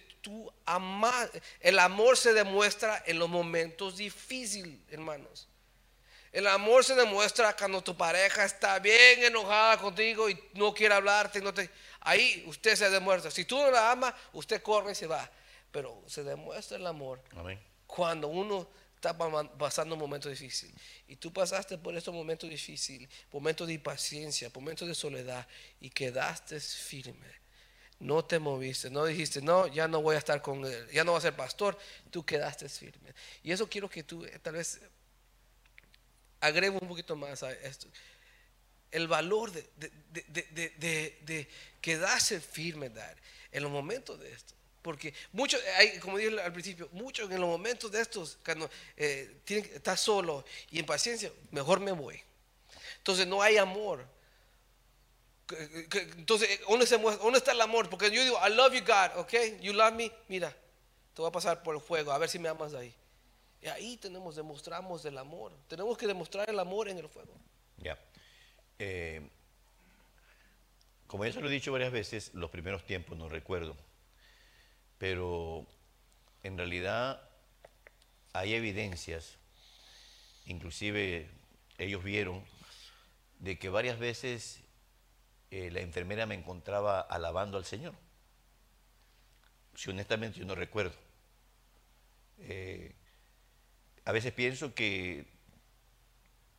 el amor se demuestra en los momentos difíciles, hermanos. El amor se demuestra cuando tu pareja está bien enojada contigo y no quiere hablarte. No te, ahí usted se demuestra. Si tú no la amas, usted corre y se va. Pero se demuestra el amor cuando uno está pasando un momento difícil. Y tú pasaste por estos momentos difíciles, momentos de impaciencia, momentos de soledad y quedaste firme. No te moviste, no dijiste, no, ya no voy a estar con él, ya no voy a ser pastor, tú quedaste firme. Y eso quiero que tú eh, tal vez agrego un poquito más a esto. El valor de, de, quedarse firme, dar, en los momentos de esto. Porque muchos, como dije al principio, muchos en los momentos de estos, cuando eh, estás solo y en paciencia, mejor me voy. Entonces no hay amor. Entonces, ¿dónde, se muestra, ¿dónde está el amor? Porque yo digo, I love you, God, ¿ok? You love me, mira, te voy a pasar por el fuego, a ver si me amas ahí. Y ahí tenemos, demostramos el amor. Tenemos que demostrar el amor en el fuego. Ya. Eh, como ya se lo he dicho varias veces, los primeros tiempos no recuerdo. Pero en realidad hay evidencias, inclusive ellos vieron, de que varias veces eh, la enfermera me encontraba alabando al Señor. Si honestamente yo no recuerdo. Eh, a veces pienso que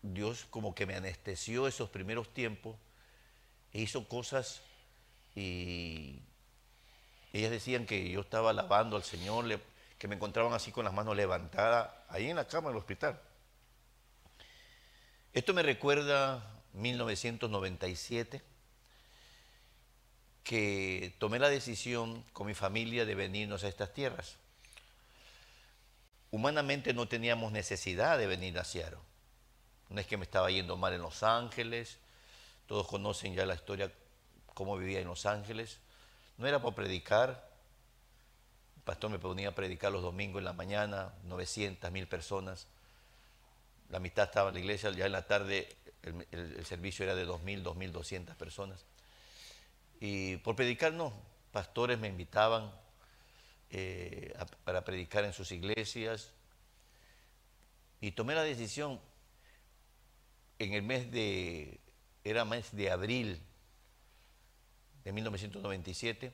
Dios como que me anestesió esos primeros tiempos e hizo cosas y ellas decían que yo estaba alabando al Señor, que me encontraban así con las manos levantadas, ahí en la cama del hospital. Esto me recuerda 1997, que tomé la decisión con mi familia de venirnos a estas tierras humanamente no teníamos necesidad de venir a Seattle. No es que me estaba yendo mal en Los Ángeles, todos conocen ya la historia, cómo vivía en Los Ángeles. No era para predicar, el pastor me ponía a predicar los domingos en la mañana, 900, mil personas. La mitad estaba en la iglesia, ya en la tarde el, servicio era de 2.000, 2.200 personas. Y por predicar no, pastores me invitaban eh, para predicar en sus iglesias. Y tomé la decisión en el mes de, era mes de abril de 1997,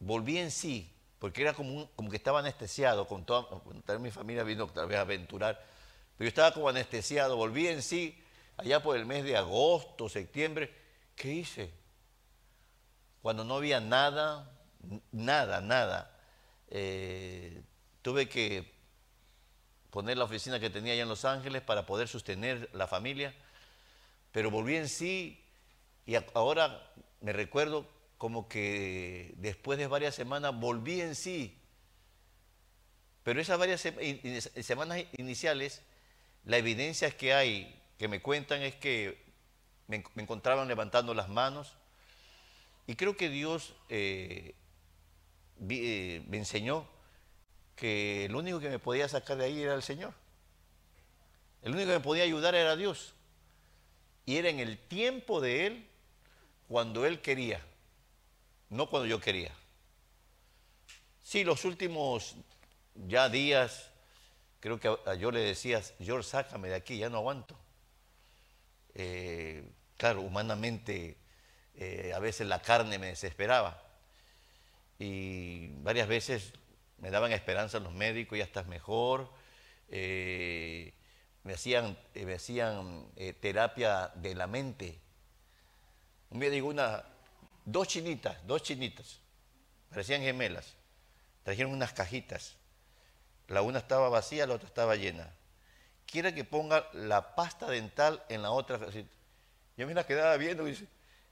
volví en sí, porque era como, como que estaba anestesiado, con toda, mi familia vino otra vez a aventurar, pero yo estaba como anestesiado, volví en sí allá por el mes de agosto, septiembre, ¿qué hice? Cuando no había nada, nada, nada. Eh, tuve que poner la oficina que tenía allá en Los Ángeles para poder sostener la familia, pero volví en sí y ahora me recuerdo como que después de varias semanas volví en sí. Pero esas varias semanas iniciales, la evidencia que hay, que me cuentan, es que me, encontraban levantando las manos. Y creo que Dios eh, eh, me enseñó que el único que me podía sacar de ahí era el Señor. El único que me podía ayudar era Dios. Y era en el tiempo de Él cuando Él quería, no cuando yo quería. Sí, los últimos ya días, creo que yo le decía, George, sácame de aquí, ya no aguanto. Eh, claro, humanamente eh, a veces la carne me desesperaba y varias veces me daban esperanza los médicos, ya estás mejor. Eh, me hacían, eh, me hacían eh, terapia de la mente. Un día digo una, dos chinitas, dos chinitas, parecían gemelas. Trajeron unas cajitas. La una estaba vacía, la otra estaba llena. Quiere que ponga la pasta dental en la otra. Yo me la quedaba viendo y dice,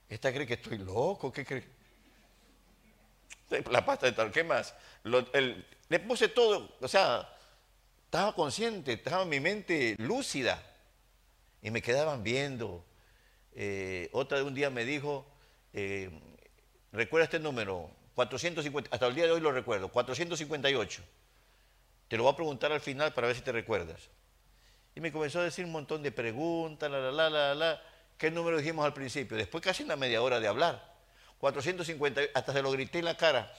¿esta cree que estoy loco? ¿Qué cree? la pasta de ¿qué más? le puse todo, o sea, estaba consciente, estaba mi mente lúcida y me quedaban viendo. Eh, otra de un día me dijo, eh, recuerda este número, 450, hasta el día de hoy lo recuerdo, 458. Te lo voy a preguntar al final para ver si te recuerdas. Y me comenzó a decir un montón de preguntas, la, la, la, la, la. ¿Qué número dijimos al principio? Después casi una media hora de hablar. 450, hasta se lo grité en la cara.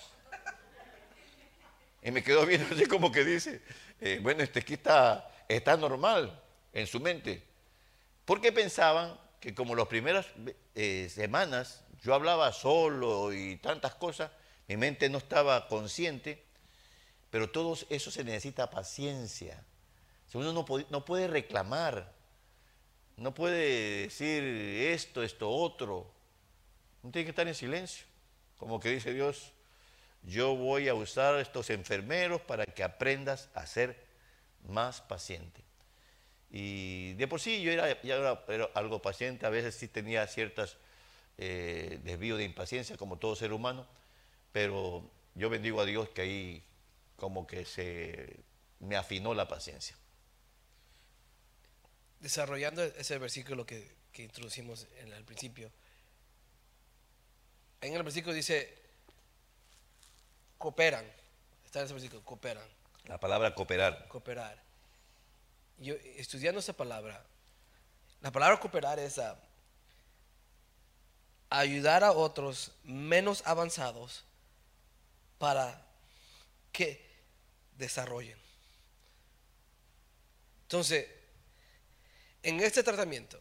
Y me quedó viendo así como que dice, eh, bueno, este aquí está, está normal en su mente. Porque pensaban que como las primeras eh, semanas yo hablaba solo y tantas cosas, mi mente no estaba consciente, pero todo eso se necesita paciencia. Uno no no puede reclamar, no puede decir esto, esto, otro. Uno tiene que estar en silencio, como que dice Dios, yo voy a usar estos enfermeros para que aprendas a ser más paciente. Y de por sí yo era, ya era, algo paciente, a veces sí tenía ciertos eh, desvíos de impaciencia como todo ser humano, pero yo bendigo a Dios que ahí como que se me afinó la paciencia. Desarrollando ese versículo que, introducimos en el principio, en el versículo dice, cooperan, está en ese versículo, cooperan. La palabra cooperar. Cooperar. Yo estudiando esa palabra, la palabra cooperar es ayudar a otros menos avanzados para que desarrollen. Entonces, en este tratamiento,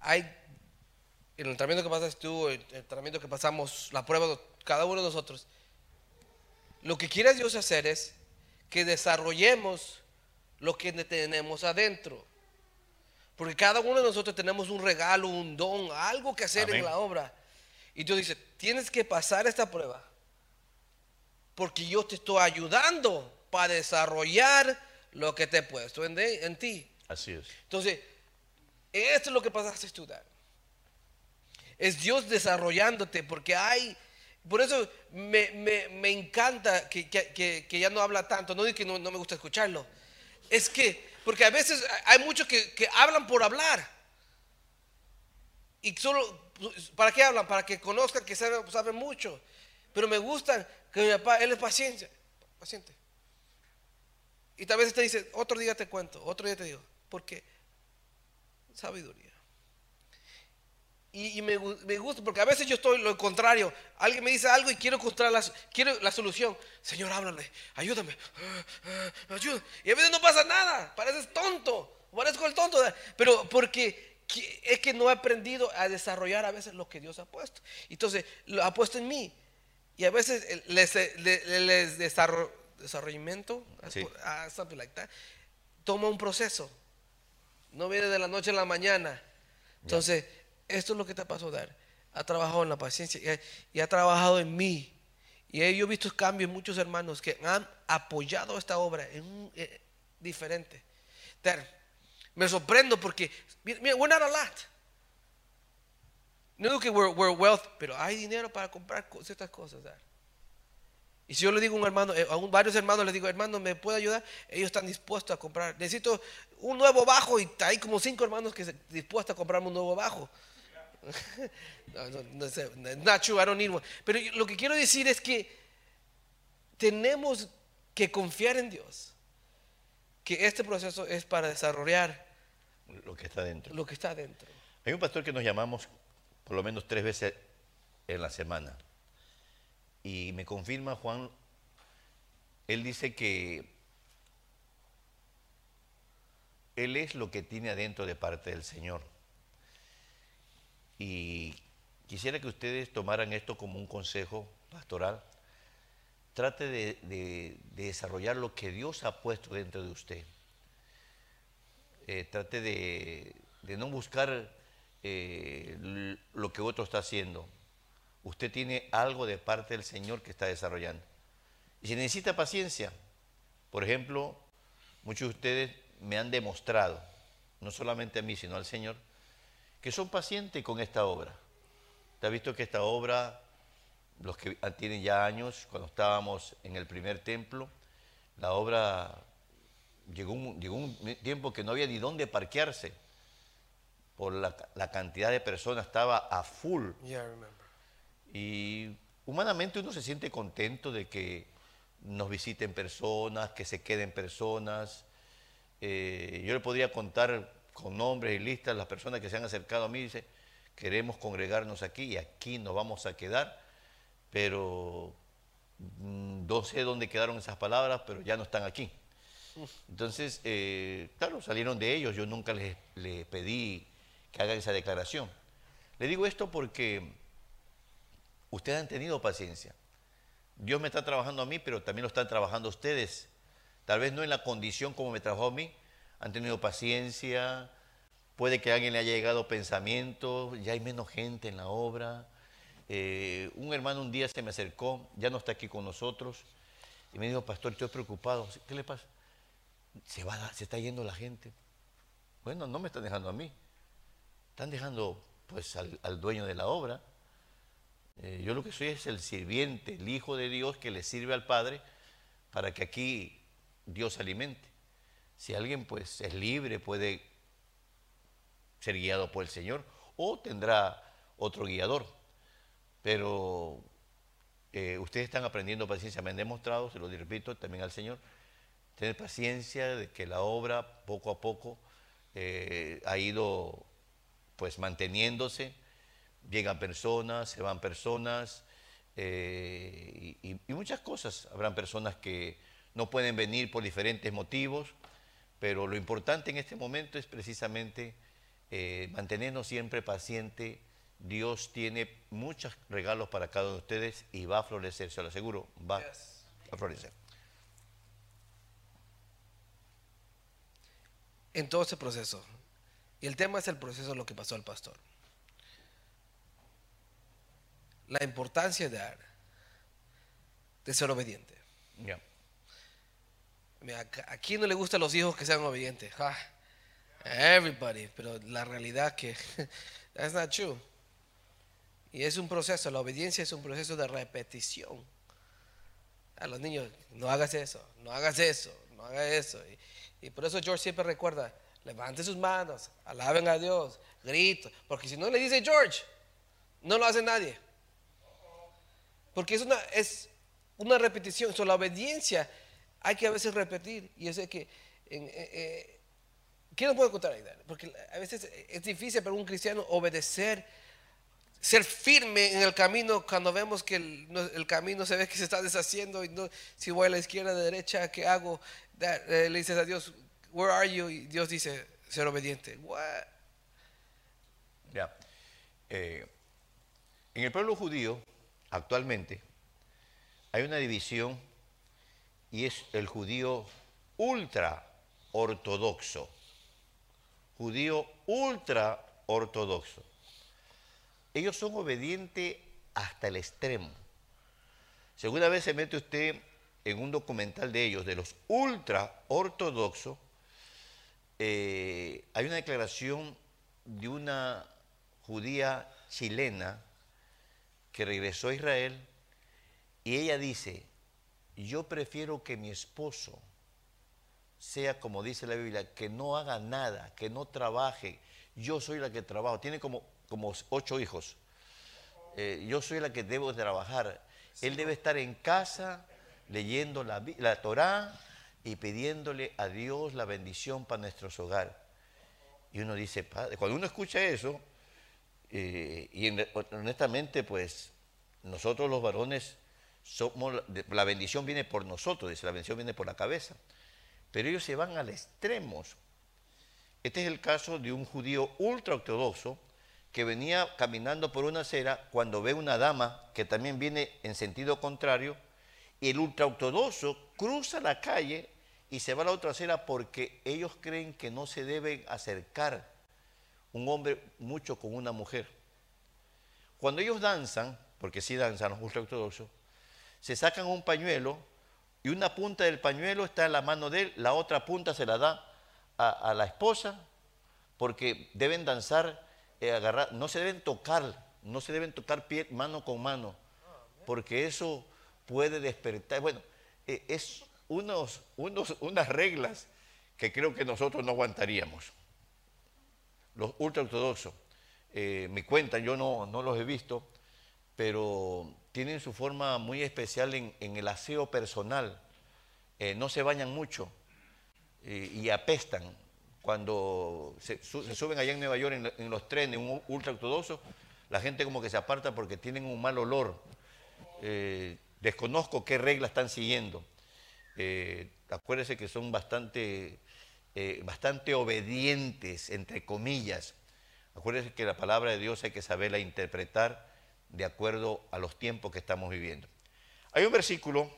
hay, el tratamiento que pasas tú, el, tratamiento que pasamos, la prueba de cada uno de nosotros, lo que quiere Dios hacer es que desarrollemos lo que tenemos adentro. Porque cada uno de nosotros tenemos un regalo, un don, algo que hacer en la obra. Y Dios dice, tienes que pasar esta prueba. Porque yo te estoy ayudando para desarrollar lo que te he puesto en, en ti. Así es. Entonces, esto es lo que pasas a estudiar. Es Dios desarrollándote porque hay... Por eso me, encanta que, ya no habla tanto. No digo que no me gusta escucharlo es que, porque a veces hay muchos que, hablan por hablar. Y solo, ¿para qué hablan? Para que conozcan que saben, saben mucho. Pero me gustan que mi papá, él es paciente. Paciente. Y tal vez te dice, otro día te cuento, otro día te digo. Porque sabiduría. Y, me, gusta, porque a veces yo estoy lo contrario. Alguien me dice algo y quiero encontrar la, quiero la solución. Señor, háblale, ayúdame, ayúdame. Y a veces no pasa nada, pareces tonto, parezco el tonto. Pero porque es que no he aprendido a desarrollar a veces lo que Dios ha puesto. Entonces, lo ha puesto en mí. Y a veces les, les, desarrollamiento, something like that, toma un proceso. No viene de la noche a la mañana. Entonces, esto es lo que te pasó dar. Ha trabajado en la paciencia y ha, trabajado en mí. Y yo he visto cambios en muchos hermanos que han apoyado esta obra en un eh, diferente. me sorprendo porque, mira, we're not a lot. No que we're, wealth, pero hay dinero para comprar ciertas cosas. Y si yo le digo a un hermano, eh, a varios hermanos les digo, hermano, ¿me puede ayudar? Ellos están dispuestos a comprar. Necesito un nuevo bajo y hay como cinco hermanos que están dispuestos a comprarme un nuevo bajo. no, sé, not true, I don't need one. Pero lo que quiero decir es que tenemos que confiar en Dios. Que este proceso es para desarrollar lo que está dentro. Lo que está dentro. Hay un pastor que nos llamamos por lo menos tres veces en la semana. Y me confirma Juan, él dice que él es lo que tiene adentro de parte del Señor. Y quisiera que ustedes tomaran esto como un consejo pastoral. Trate de, desarrollar lo que Dios ha puesto dentro de usted. Eh, trate de, no buscar eh, lo que otro está haciendo. Usted tiene algo de parte del Señor que está desarrollando. Y si necesita paciencia, por ejemplo, muchos de ustedes me han demostrado, no solamente a mí, sino al Señor, que son pacientes con esta obra. Te has visto que esta obra, los que tienen ya años, cuando estábamos en el primer templo, la obra llegó un, llegó un tiempo que no había ni dónde parquearse por la, cantidad de personas, estaba a full. y humanamente uno se siente contento de que nos visiten personas, que se queden personas. Eh, yo le podría contar con nombres y listas las personas que se han acercado a mí, dice, queremos congregarnos aquí y aquí nos vamos a quedar, pero mm, no sé dónde quedaron esas palabras, pero ya no están aquí. Entonces, eh, claro, salieron de ellos, yo nunca les, les pedí que hagan esa declaración. Le digo esto porque ustedes han tenido paciencia. Dios me está trabajando a mí, pero también lo están trabajando ustedes. Tal vez no en la condición como me trabajó a mí. Han tenido paciencia. Puede que a alguien le haya llegado pensamiento. Ya hay menos gente en la obra. Eh, un hermano un día se me acercó, ya no está aquí con nosotros, y me dijo, pastor, estoy preocupado. ¿Qué le pasa? Se, va, se está yendo la gente. Bueno, no me están dejando a mí. Están dejando pues al, dueño de la obra. Eh, yo lo que soy es el sirviente, el Hijo de Dios que le sirve al Padre para que aquí Dios alimente. Si alguien pues es libre, puede ser guiado por el Señor o tendrá otro guiador. Pero eh, ustedes están aprendiendo paciencia, me han demostrado, se lo repito también al Señor, tener paciencia de que la obra poco a poco eh, ha ido pues manteniéndose llegan personas, se van personas eh, y, muchas cosas. Habrán personas que no pueden venir por diferentes motivos, pero lo importante en este momento es precisamente eh, mantenernos siempre pacientes. Dios tiene muchos regalos para cada uno de ustedes y va a florecer, se lo aseguro, va a florecer. En todo ese proceso, y el tema es el proceso de lo que pasó al pastor la importancia de, de ser obediente. ¿A quién no le gustan los hijos que sean obedientes? everybody, pero la realidad que that's not true. Y es un proceso, la obediencia es un proceso de repetición. A los niños, no hagas eso, no hagas eso, no hagas eso. Y, y por eso George siempre recuerda, levante sus manos, alaben a Dios, grito, porque si no le dice George, no lo hace nadie. Porque es una, es una repetición. So, la obediencia hay que a veces repetir. Y sé que. En, eh, eh, ¿Quién nos puede contar ahí? Porque a veces es difícil para un cristiano obedecer, ser firme en el camino cuando vemos que el, camino se ve que se está deshaciendo y no, si voy a la izquierda, a la derecha, ¿qué hago? Eh, le dices a Dios, where are you? Y Dios dice, ser obediente. Ya. en el pueblo judío, actualmente hay una división y es el judío ultra ortodoxo. Judío ultra ortodoxo. Ellos son obedientes hasta el extremo. Segunda vez se mete usted en un documental de ellos, de los ultra ortodoxos, eh, hay una declaración de una judía chilena que regresó a Israel y ella dice, yo prefiero que mi esposo sea como dice la Biblia, que no haga nada, que no trabaje. Yo soy la que trabajo. Tiene como, como ocho hijos. Eh, yo soy la que debo trabajar. Él debe estar en casa leyendo la, la Torá y pidiéndole a Dios la bendición para nuestros hogares. Y uno dice, padre, cuando uno escucha eso, eh, y honestamente, pues nosotros los varones la bendición viene por nosotros, dice, la bendición viene por la cabeza. Pero ellos se van al extremo. Este es el caso de un judío ultra ortodoxo que venía caminando por una acera cuando ve una dama que también viene en sentido contrario y el ultra ortodoxo cruza la calle y se va a la otra acera porque ellos creen que no se debe acercar un hombre mucho con una mujer. Cuando ellos danzan, porque sí danzan los ultraortodoxos, se sacan un pañuelo y una punta del pañuelo está en la mano de él, la otra punta se la da a, la esposa, porque deben danzar, eh, agarrar, no se deben tocar, no se deben tocar pie, mano con mano, porque eso puede despertar. Bueno, eh, es unos, unos, unas reglas que creo que nosotros no aguantaríamos los ultraortodoxos, eh, me cuentan, yo no, no, los he visto, pero tienen su forma muy especial en, el aseo personal. Eh, no se bañan mucho eh, y apestan. cuando se, su- se suben allá en Nueva York en, los trenes, un ultra ortodoxo, la gente como que se aparta porque tienen un mal olor. Eh, desconozco qué reglas están siguiendo. Acuérdese que son bastante, bastante obedientes, entre comillas. Acuérdese que la palabra de Dios hay que saberla interpretar de acuerdo a los tiempos que estamos viviendo. Hay un versículo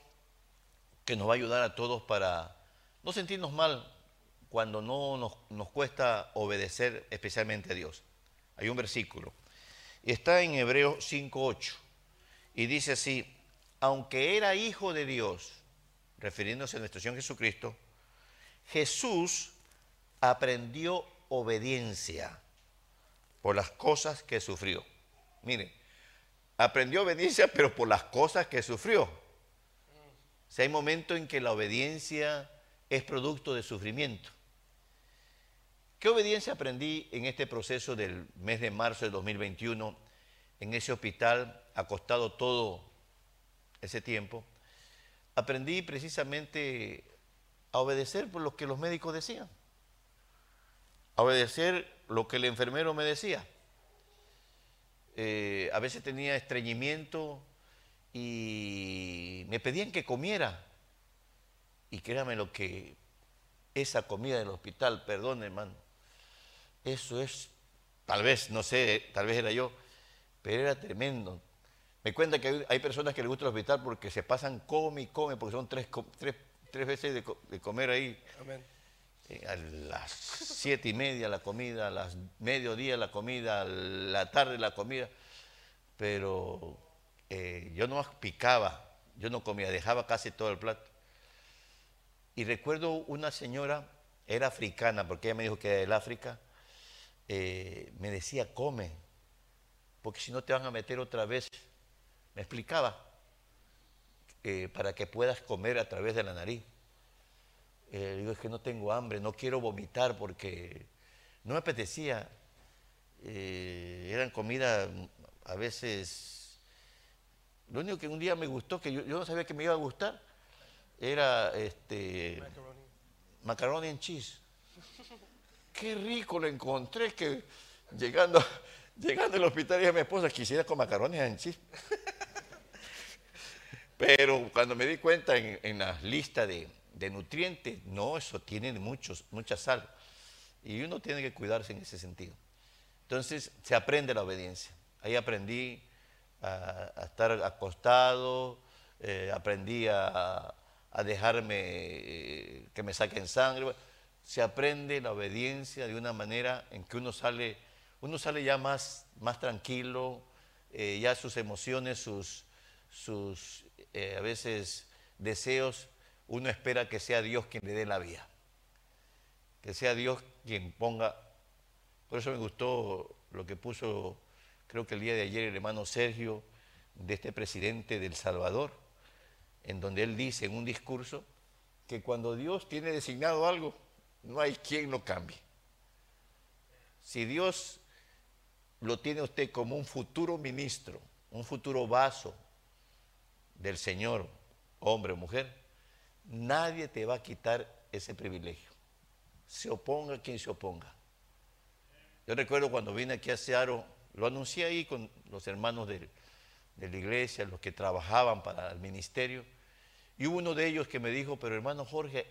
que nos va a ayudar a todos para no sentirnos mal cuando no nos, nos cuesta obedecer especialmente a Dios. Hay un versículo. Y está en Hebreos 5.8. Y dice así, aunque era hijo de Dios, refiriéndose a nuestro Señor Jesucristo, Jesús aprendió obediencia por las cosas que sufrió. Miren, aprendió obediencia, pero por las cosas que sufrió. O sea, hay momentos en que la obediencia es producto de sufrimiento. ¿Qué obediencia aprendí en este proceso del mes de marzo de 2021, en ese hospital, acostado todo ese tiempo? Aprendí precisamente a obedecer por lo que los médicos decían, a obedecer lo que el enfermero me decía. Eh, a veces tenía estreñimiento y me pedían que comiera. Y créame lo que esa comida del hospital, perdón hermano, eso es, tal vez, no sé, tal vez era yo, pero era tremendo. Me cuenta que hay, personas que les gusta el hospital porque se pasan come y come, porque son tres, veces de, de comer ahí. Amén. Eh, a las siete y media la comida, a las mediodía la comida, a la tarde la comida, pero eh, yo no picaba, yo no comía, dejaba casi todo el plato. Y recuerdo una señora, era africana, porque ella me dijo que era del África, eh, me decía, come, porque si no te van a meter otra vez. Me explicaba, para que puedas comer a través de la nariz. Eh, digo, es que no tengo hambre, no quiero vomitar porque no me apetecía. Eh, eran comida a veces... Lo único que un día me gustó, que yo, yo no sabía que me iba a gustar, era este, Macaroni. macaroni and cheese. Qué rico lo encontré que llegando, llegando al hospital dije a mi esposa, quisiera con macaroni and cheese. Pero cuando me di cuenta en, en la lista de, de nutrientes, no, eso tiene muchos, mucha sal. Y uno tiene que cuidarse en ese sentido. Entonces se aprende la obediencia. Ahí aprendí a, estar acostado, eh, aprendí a, dejarme eh, que me saquen sangre. Se aprende la obediencia de una manera en que uno sale, uno sale ya más, más tranquilo, eh, ya sus emociones, sus, sus a veces deseos, uno espera que sea Dios quien le dé la vía, que sea Dios quien ponga. Por eso me gustó lo que puso, creo que el día de ayer, el hermano Sergio, de este presidente del Salvador, en donde él dice en un discurso que cuando Dios tiene designado algo, no hay quien lo cambie. Si Dios lo tiene usted como un futuro ministro, un futuro vaso del Señor, hombre o mujer, nadie te va a quitar ese privilegio. Se oponga quien se oponga. Yo recuerdo cuando vine aquí a Searo, lo anuncié ahí con los hermanos de, la iglesia, los que trabajaban para el ministerio, y hubo uno de ellos que me dijo, pero hermano Jorge,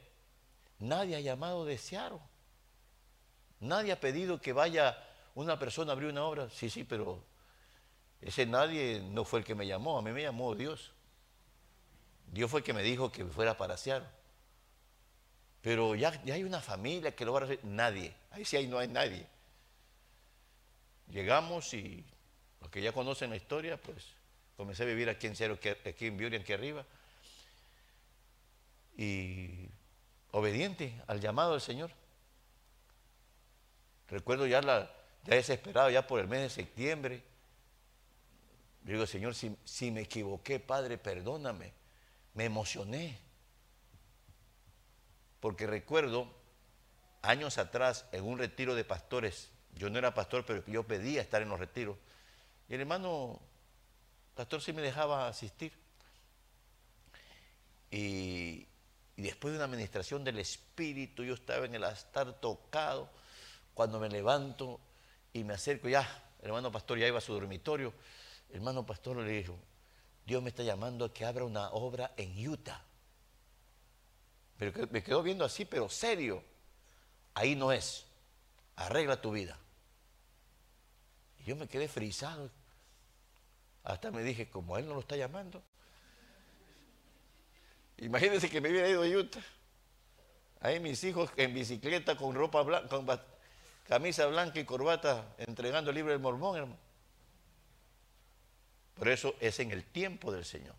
nadie ha llamado de Searo. Nadie ha pedido que vaya una persona a abrir una obra. Sí, sí, pero ese nadie no fue el que me llamó, a mí me llamó Dios. Dios fue el que me dijo que fuera para Searo. Pero ya, ya hay una familia que lo va a hacer. Nadie. Ahí sí ahí no hay nadie. Llegamos y los que ya conocen la historia, pues comencé a vivir aquí en Cero, aquí en aquí arriba. Y obediente al llamado del Señor. Recuerdo ya, la, ya desesperado, ya por el mes de septiembre. Digo, Señor, si, si me equivoqué, Padre, perdóname. Me emocioné. Porque recuerdo años atrás en un retiro de pastores, yo no era pastor, pero yo pedía estar en los retiros. Y el hermano pastor sí me dejaba asistir. Y después de una administración del Espíritu, yo estaba en el altar tocado. Cuando me levanto y me acerco, ya, el hermano pastor ya iba a su dormitorio. El hermano pastor le dijo, Dios me está llamando a que abra una obra en Utah. Pero me quedó viendo así, pero serio. Ahí no es. Arregla tu vida. Y yo me quedé frisado. Hasta me dije, como él no lo está llamando. Imagínense que me hubiera ido a Utah. Ahí mis hijos en bicicleta con ropa blanca, con camisa blanca y corbata entregando el libro del mormón, hermano. Por eso es en el tiempo del Señor.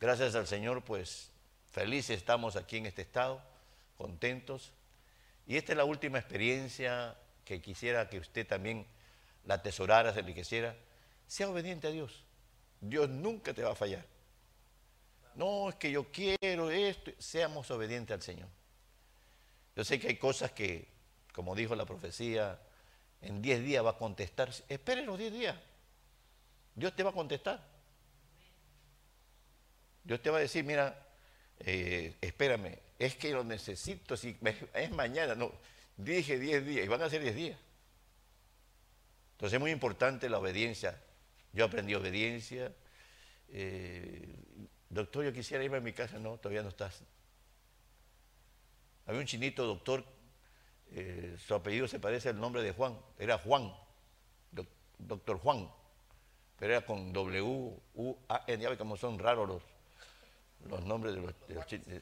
Gracias al Señor, pues felices estamos aquí en este estado, contentos. Y esta es la última experiencia que quisiera que usted también la atesorara, se enriqueciera. Sea obediente a Dios. Dios nunca te va a fallar. No, es que yo quiero esto. Seamos obedientes al Señor. Yo sé que hay cosas que, como dijo la profecía, en 10 días va a contestar. Esperen los 10 días. Dios te va a contestar. Dios te va a decir, mira, eh, espérame, es que lo necesito, si es mañana, no, dije 10 días y van a ser 10 días. Entonces es muy importante la obediencia. Yo aprendí obediencia. Eh, doctor, yo quisiera irme a mi casa. No, todavía no estás. Había un chinito doctor, eh, su apellido se parece al nombre de Juan. Era Juan, doctor Juan. Pero era con W, U, A, N. Ya ve cómo son raros los, nombres de los, de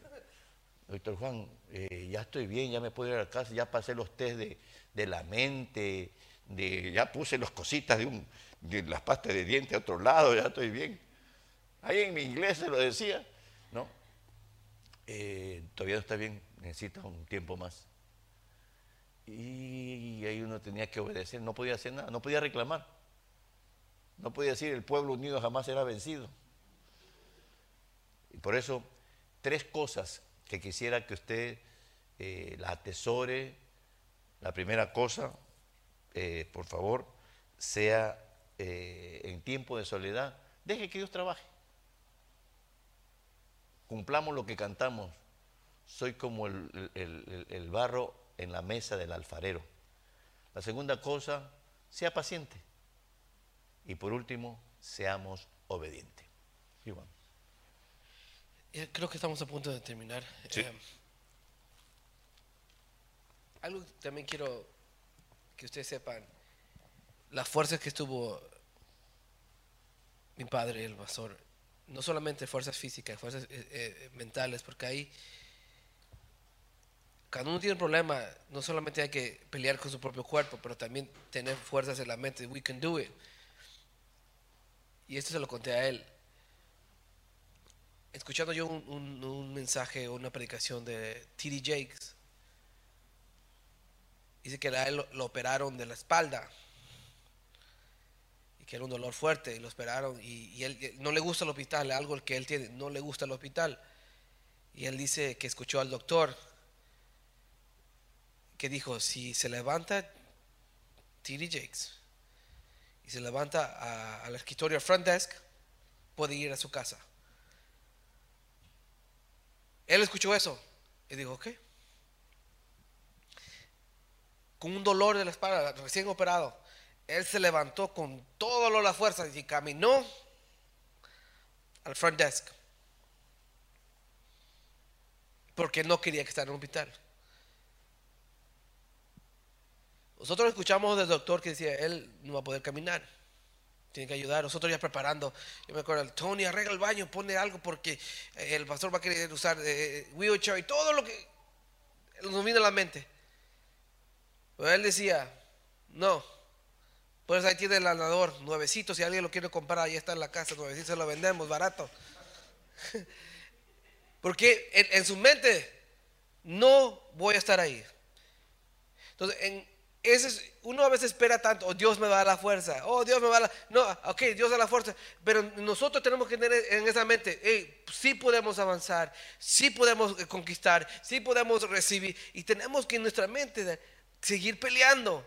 Doctor Juan, eh, ya estoy bien, ya me puedo ir a casa, ya pasé los test de, de la mente, de, ya puse las cositas de, un, de las pastas de dientes a otro lado, ya estoy bien. Ahí en mi inglés se lo decía, ¿no? Eh, todavía no está bien, necesita un tiempo más. Y ahí uno tenía que obedecer, no podía hacer nada, no podía reclamar. No podía decir el pueblo unido jamás será vencido. Y por eso, tres cosas que quisiera que usted eh, la atesore. La primera cosa, eh, por favor, sea eh, en tiempo de soledad, deje que Dios trabaje. Cumplamos lo que cantamos. Soy como el barro en la mesa del alfarero. La segunda cosa, sea paciente. Y por último, seamos obedientes. Creo que estamos a punto de terminar. Eh, algo también quiero que ustedes sepan, la fuerza que estuvo mi padre, el pastor, no solamente fuerzas físicas, fuerzas eh, eh, mentales, porque ahí, cuando uno tiene un problema, no solamente hay que pelear con su propio cuerpo, pero también tener fuerzas en la mente, we can do it. Y esto se lo conté a él. Escuchando yo un, mensaje o una predicación de T.D. Jakes, dice que a él lo, operaron de la espalda y que era un dolor fuerte y lo operaron y, él, no le gusta el hospital, algo que él tiene, no le gusta el hospital. Y él dice que escuchó al doctor que dijo, si se levanta T.D. Jakes y se levanta al escritorio front desk, puede ir a su casa. Él escuchó eso y dijo, ok. Con un dolor de la espalda, recién operado, él se levantó con todas las fuerzas y caminó al front desk. Porque no quería que estar en un hospital. Nosotros escuchamos del doctor que decía, él no va a poder caminar. Tiene que ayudar. Nosotros ya preparando. Yo me acuerdo, Tony, arregla el baño, pone algo porque eh, el pastor va a querer usar eh, wheelchair y todo lo que nos viene a la mente. Pero él decía, no. Pues ahí tiene el lanador, nuevecito. Si alguien lo quiere comprar, ahí está en la casa, nuevecito, se lo vendemos barato. Porque en, en su mente, no voy a estar ahí. Entonces, en, uno a veces espera tanto, oh Dios me va a dar la fuerza, oh Dios me va a dar No, ok, Dios da la fuerza, pero nosotros tenemos que tener en esa mente, hey, sí podemos avanzar, sí podemos eh, conquistar, sí podemos recibir, y tenemos que en nuestra mente seguir peleando.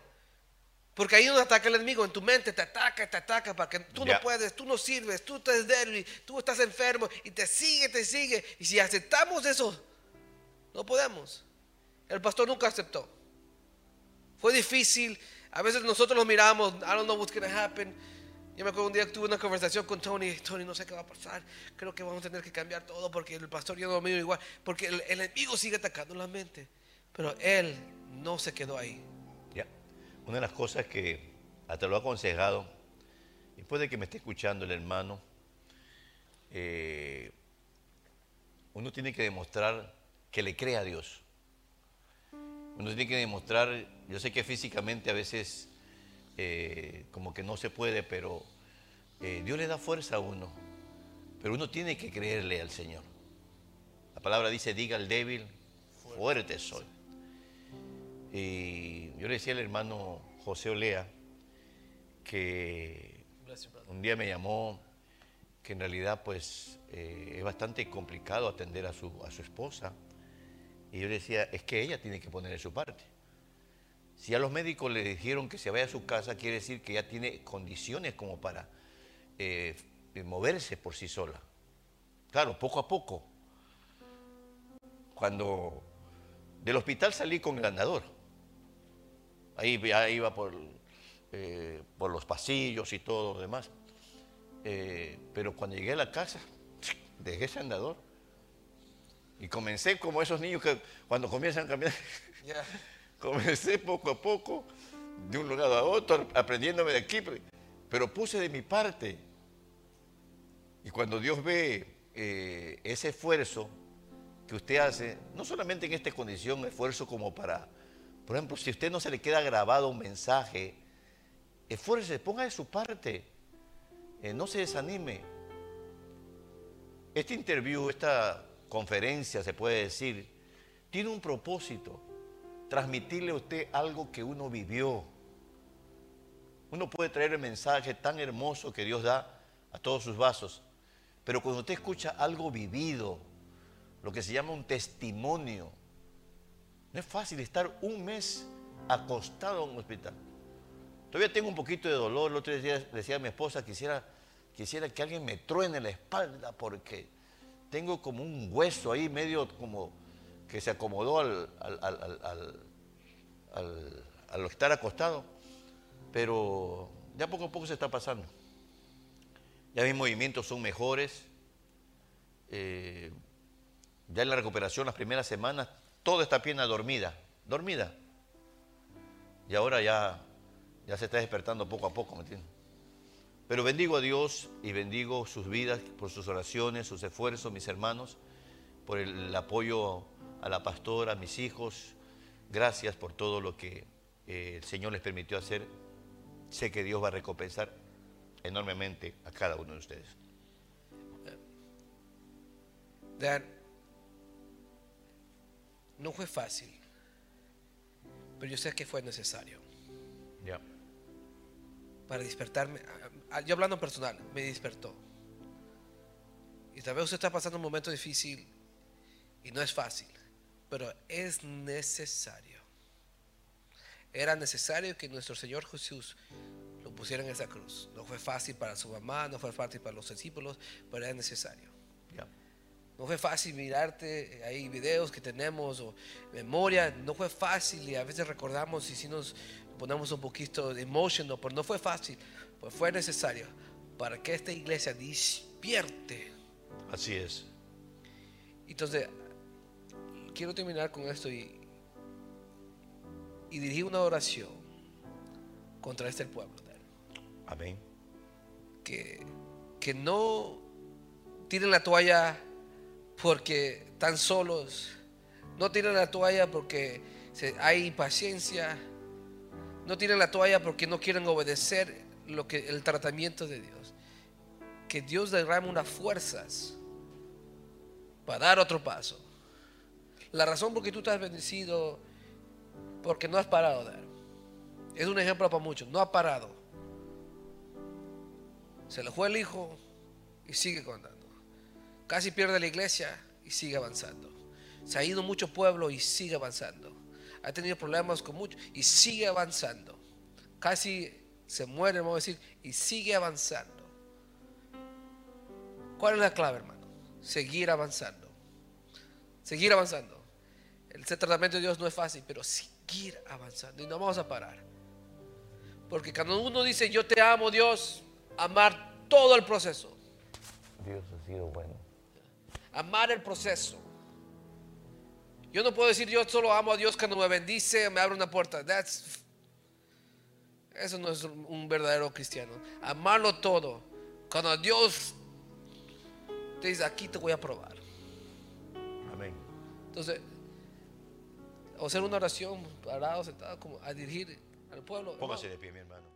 Porque ahí nos ataca el enemigo, en tu mente te ataca, te ataca, para que tú no puedes, tú no sirves, tú estás débil, tú estás enfermo, y te sigue, te sigue. Y si aceptamos eso, No podemos. El pastor nunca aceptó. Fue difícil. A veces nosotros lo miramos. I don't know what's going to happen. Yo me acuerdo un día que tuve una conversación con Tony. Tony, no sé qué va a pasar. Creo que vamos a tener que cambiar todo porque el pastor ya no lo mira igual. Porque el, enemigo sigue atacando la mente. Pero él no se quedó ahí. Ya. Una de las cosas que hasta lo he aconsejado, y puede que me esté escuchando el hermano, eh, uno tiene que demostrar que le cree a Dios. Uno tiene que demostrar, yo sé que físicamente a veces eh, como que no se puede, pero eh, Dios le da fuerza a uno. Pero uno tiene que creerle al Señor. La palabra dice, diga al débil, fuerte soy. Y yo le decía al hermano José Olea que un día me llamó que en realidad pues eh, es bastante complicado atender a su, a su esposa. Y yo le decía, es que ella tiene que poner de su parte. Si a los médicos le dijeron que se vaya a su casa, quiere decir que ella tiene condiciones como para eh, moverse por sí sola. Claro, poco a poco. Cuando del hospital salí con el andador. Ahí ya iba por, eh, por los pasillos y todo lo demás. Eh, pero cuando llegué a la casa, dejé ese andador. Y comencé como esos niños que cuando comienzan a caminar, Yeah. comencé poco a poco, de un lugar a otro, aprendiéndome de aquí, pero puse de mi parte. Y cuando Dios ve eh, ese esfuerzo que usted hace, no solamente en esta condición, esfuerzo como para, por ejemplo, si a usted no se le queda grabado un mensaje, esfuerce, ponga de su parte, eh, no se desanime. Este interview, esta conferencia, se puede decir, tiene un propósito, transmitirle a usted algo que uno vivió. Uno puede traer el mensaje tan hermoso que Dios da a todos sus vasos, pero cuando usted escucha algo vivido, lo que se llama un testimonio, no es fácil estar un mes acostado en un hospital. Todavía tengo un poquito de dolor. El otro día decía a mi esposa, quisiera, quisiera que alguien me truene la espalda porque tengo como un hueso ahí medio como que se acomodó al, al, al, estar acostado. Pero ya poco a poco se está pasando. Ya mis movimientos son mejores. Eh, ya en la recuperación, las primeras semanas, toda esta pierna dormida, dormida. Y ahora ya, ya se está despertando poco a poco, ¿me entiendes? Pero bendigo a Dios y bendigo sus vidas por sus oraciones, sus esfuerzos, mis hermanos, por el apoyo a la pastora, a mis hijos. Gracias por todo lo que eh, el Señor les permitió hacer. Sé que Dios va a recompensar enormemente a cada uno de ustedes. Dad, no fue fácil, pero yo sé que fue necesario Ya. Para despertarme. Yo hablando personal, me despertó. Y tal vez usted está pasando un momento difícil y no es fácil, pero es necesario. Era necesario que nuestro Señor Jesús lo pusiera en esa cruz. No fue fácil para su mamá, no fue fácil para los discípulos, pero era necesario. Ya. No fue fácil mirarte, eh, hay videos que tenemos o memoria, no fue fácil y a veces recordamos y si nos ponemos un poquito de emotional, pero no fue fácil, pues fue necesario para que esta iglesia despierte. Así es. Entonces, quiero terminar con esto y, y dirigir una oración contra este pueblo. Amén. que, que no tiren la toalla porque están solos, no tiren la toalla porque hay impaciencia, no tiren la toalla porque no quieren obedecer lo que, el tratamiento de Dios. Que Dios derrame unas fuerzas para dar otro paso. La razón por que tú estás bendecido, porque no has parado de dar. Es un ejemplo para muchos, no ha parado. Se le fue el hijo y sigue contando. Casi pierde la iglesia y sigue avanzando. Se ha ido mucho pueblo y sigue avanzando. Ha tenido problemas con muchos y sigue avanzando. Casi se muere, vamos a decir, y sigue avanzando. ¿Cuál es la clave, hermano? Seguir avanzando. Seguir avanzando. El tratamiento de Dios no es fácil, pero seguir avanzando y no vamos a parar. Porque cuando uno dice yo te amo Dios, amar todo el proceso, Dios ha sido bueno. amar el proceso. Yo no puedo decir yo solo amo a Dios cuando me bendice, me abre una puerta. That's, eso no es un verdadero cristiano. Amarlo todo. Cuando Dios te dice aquí te voy a probar. Amén. Entonces, o hacer una oración parado, sentado, como a dirigir al pueblo. Póngase de pie, mi hermano.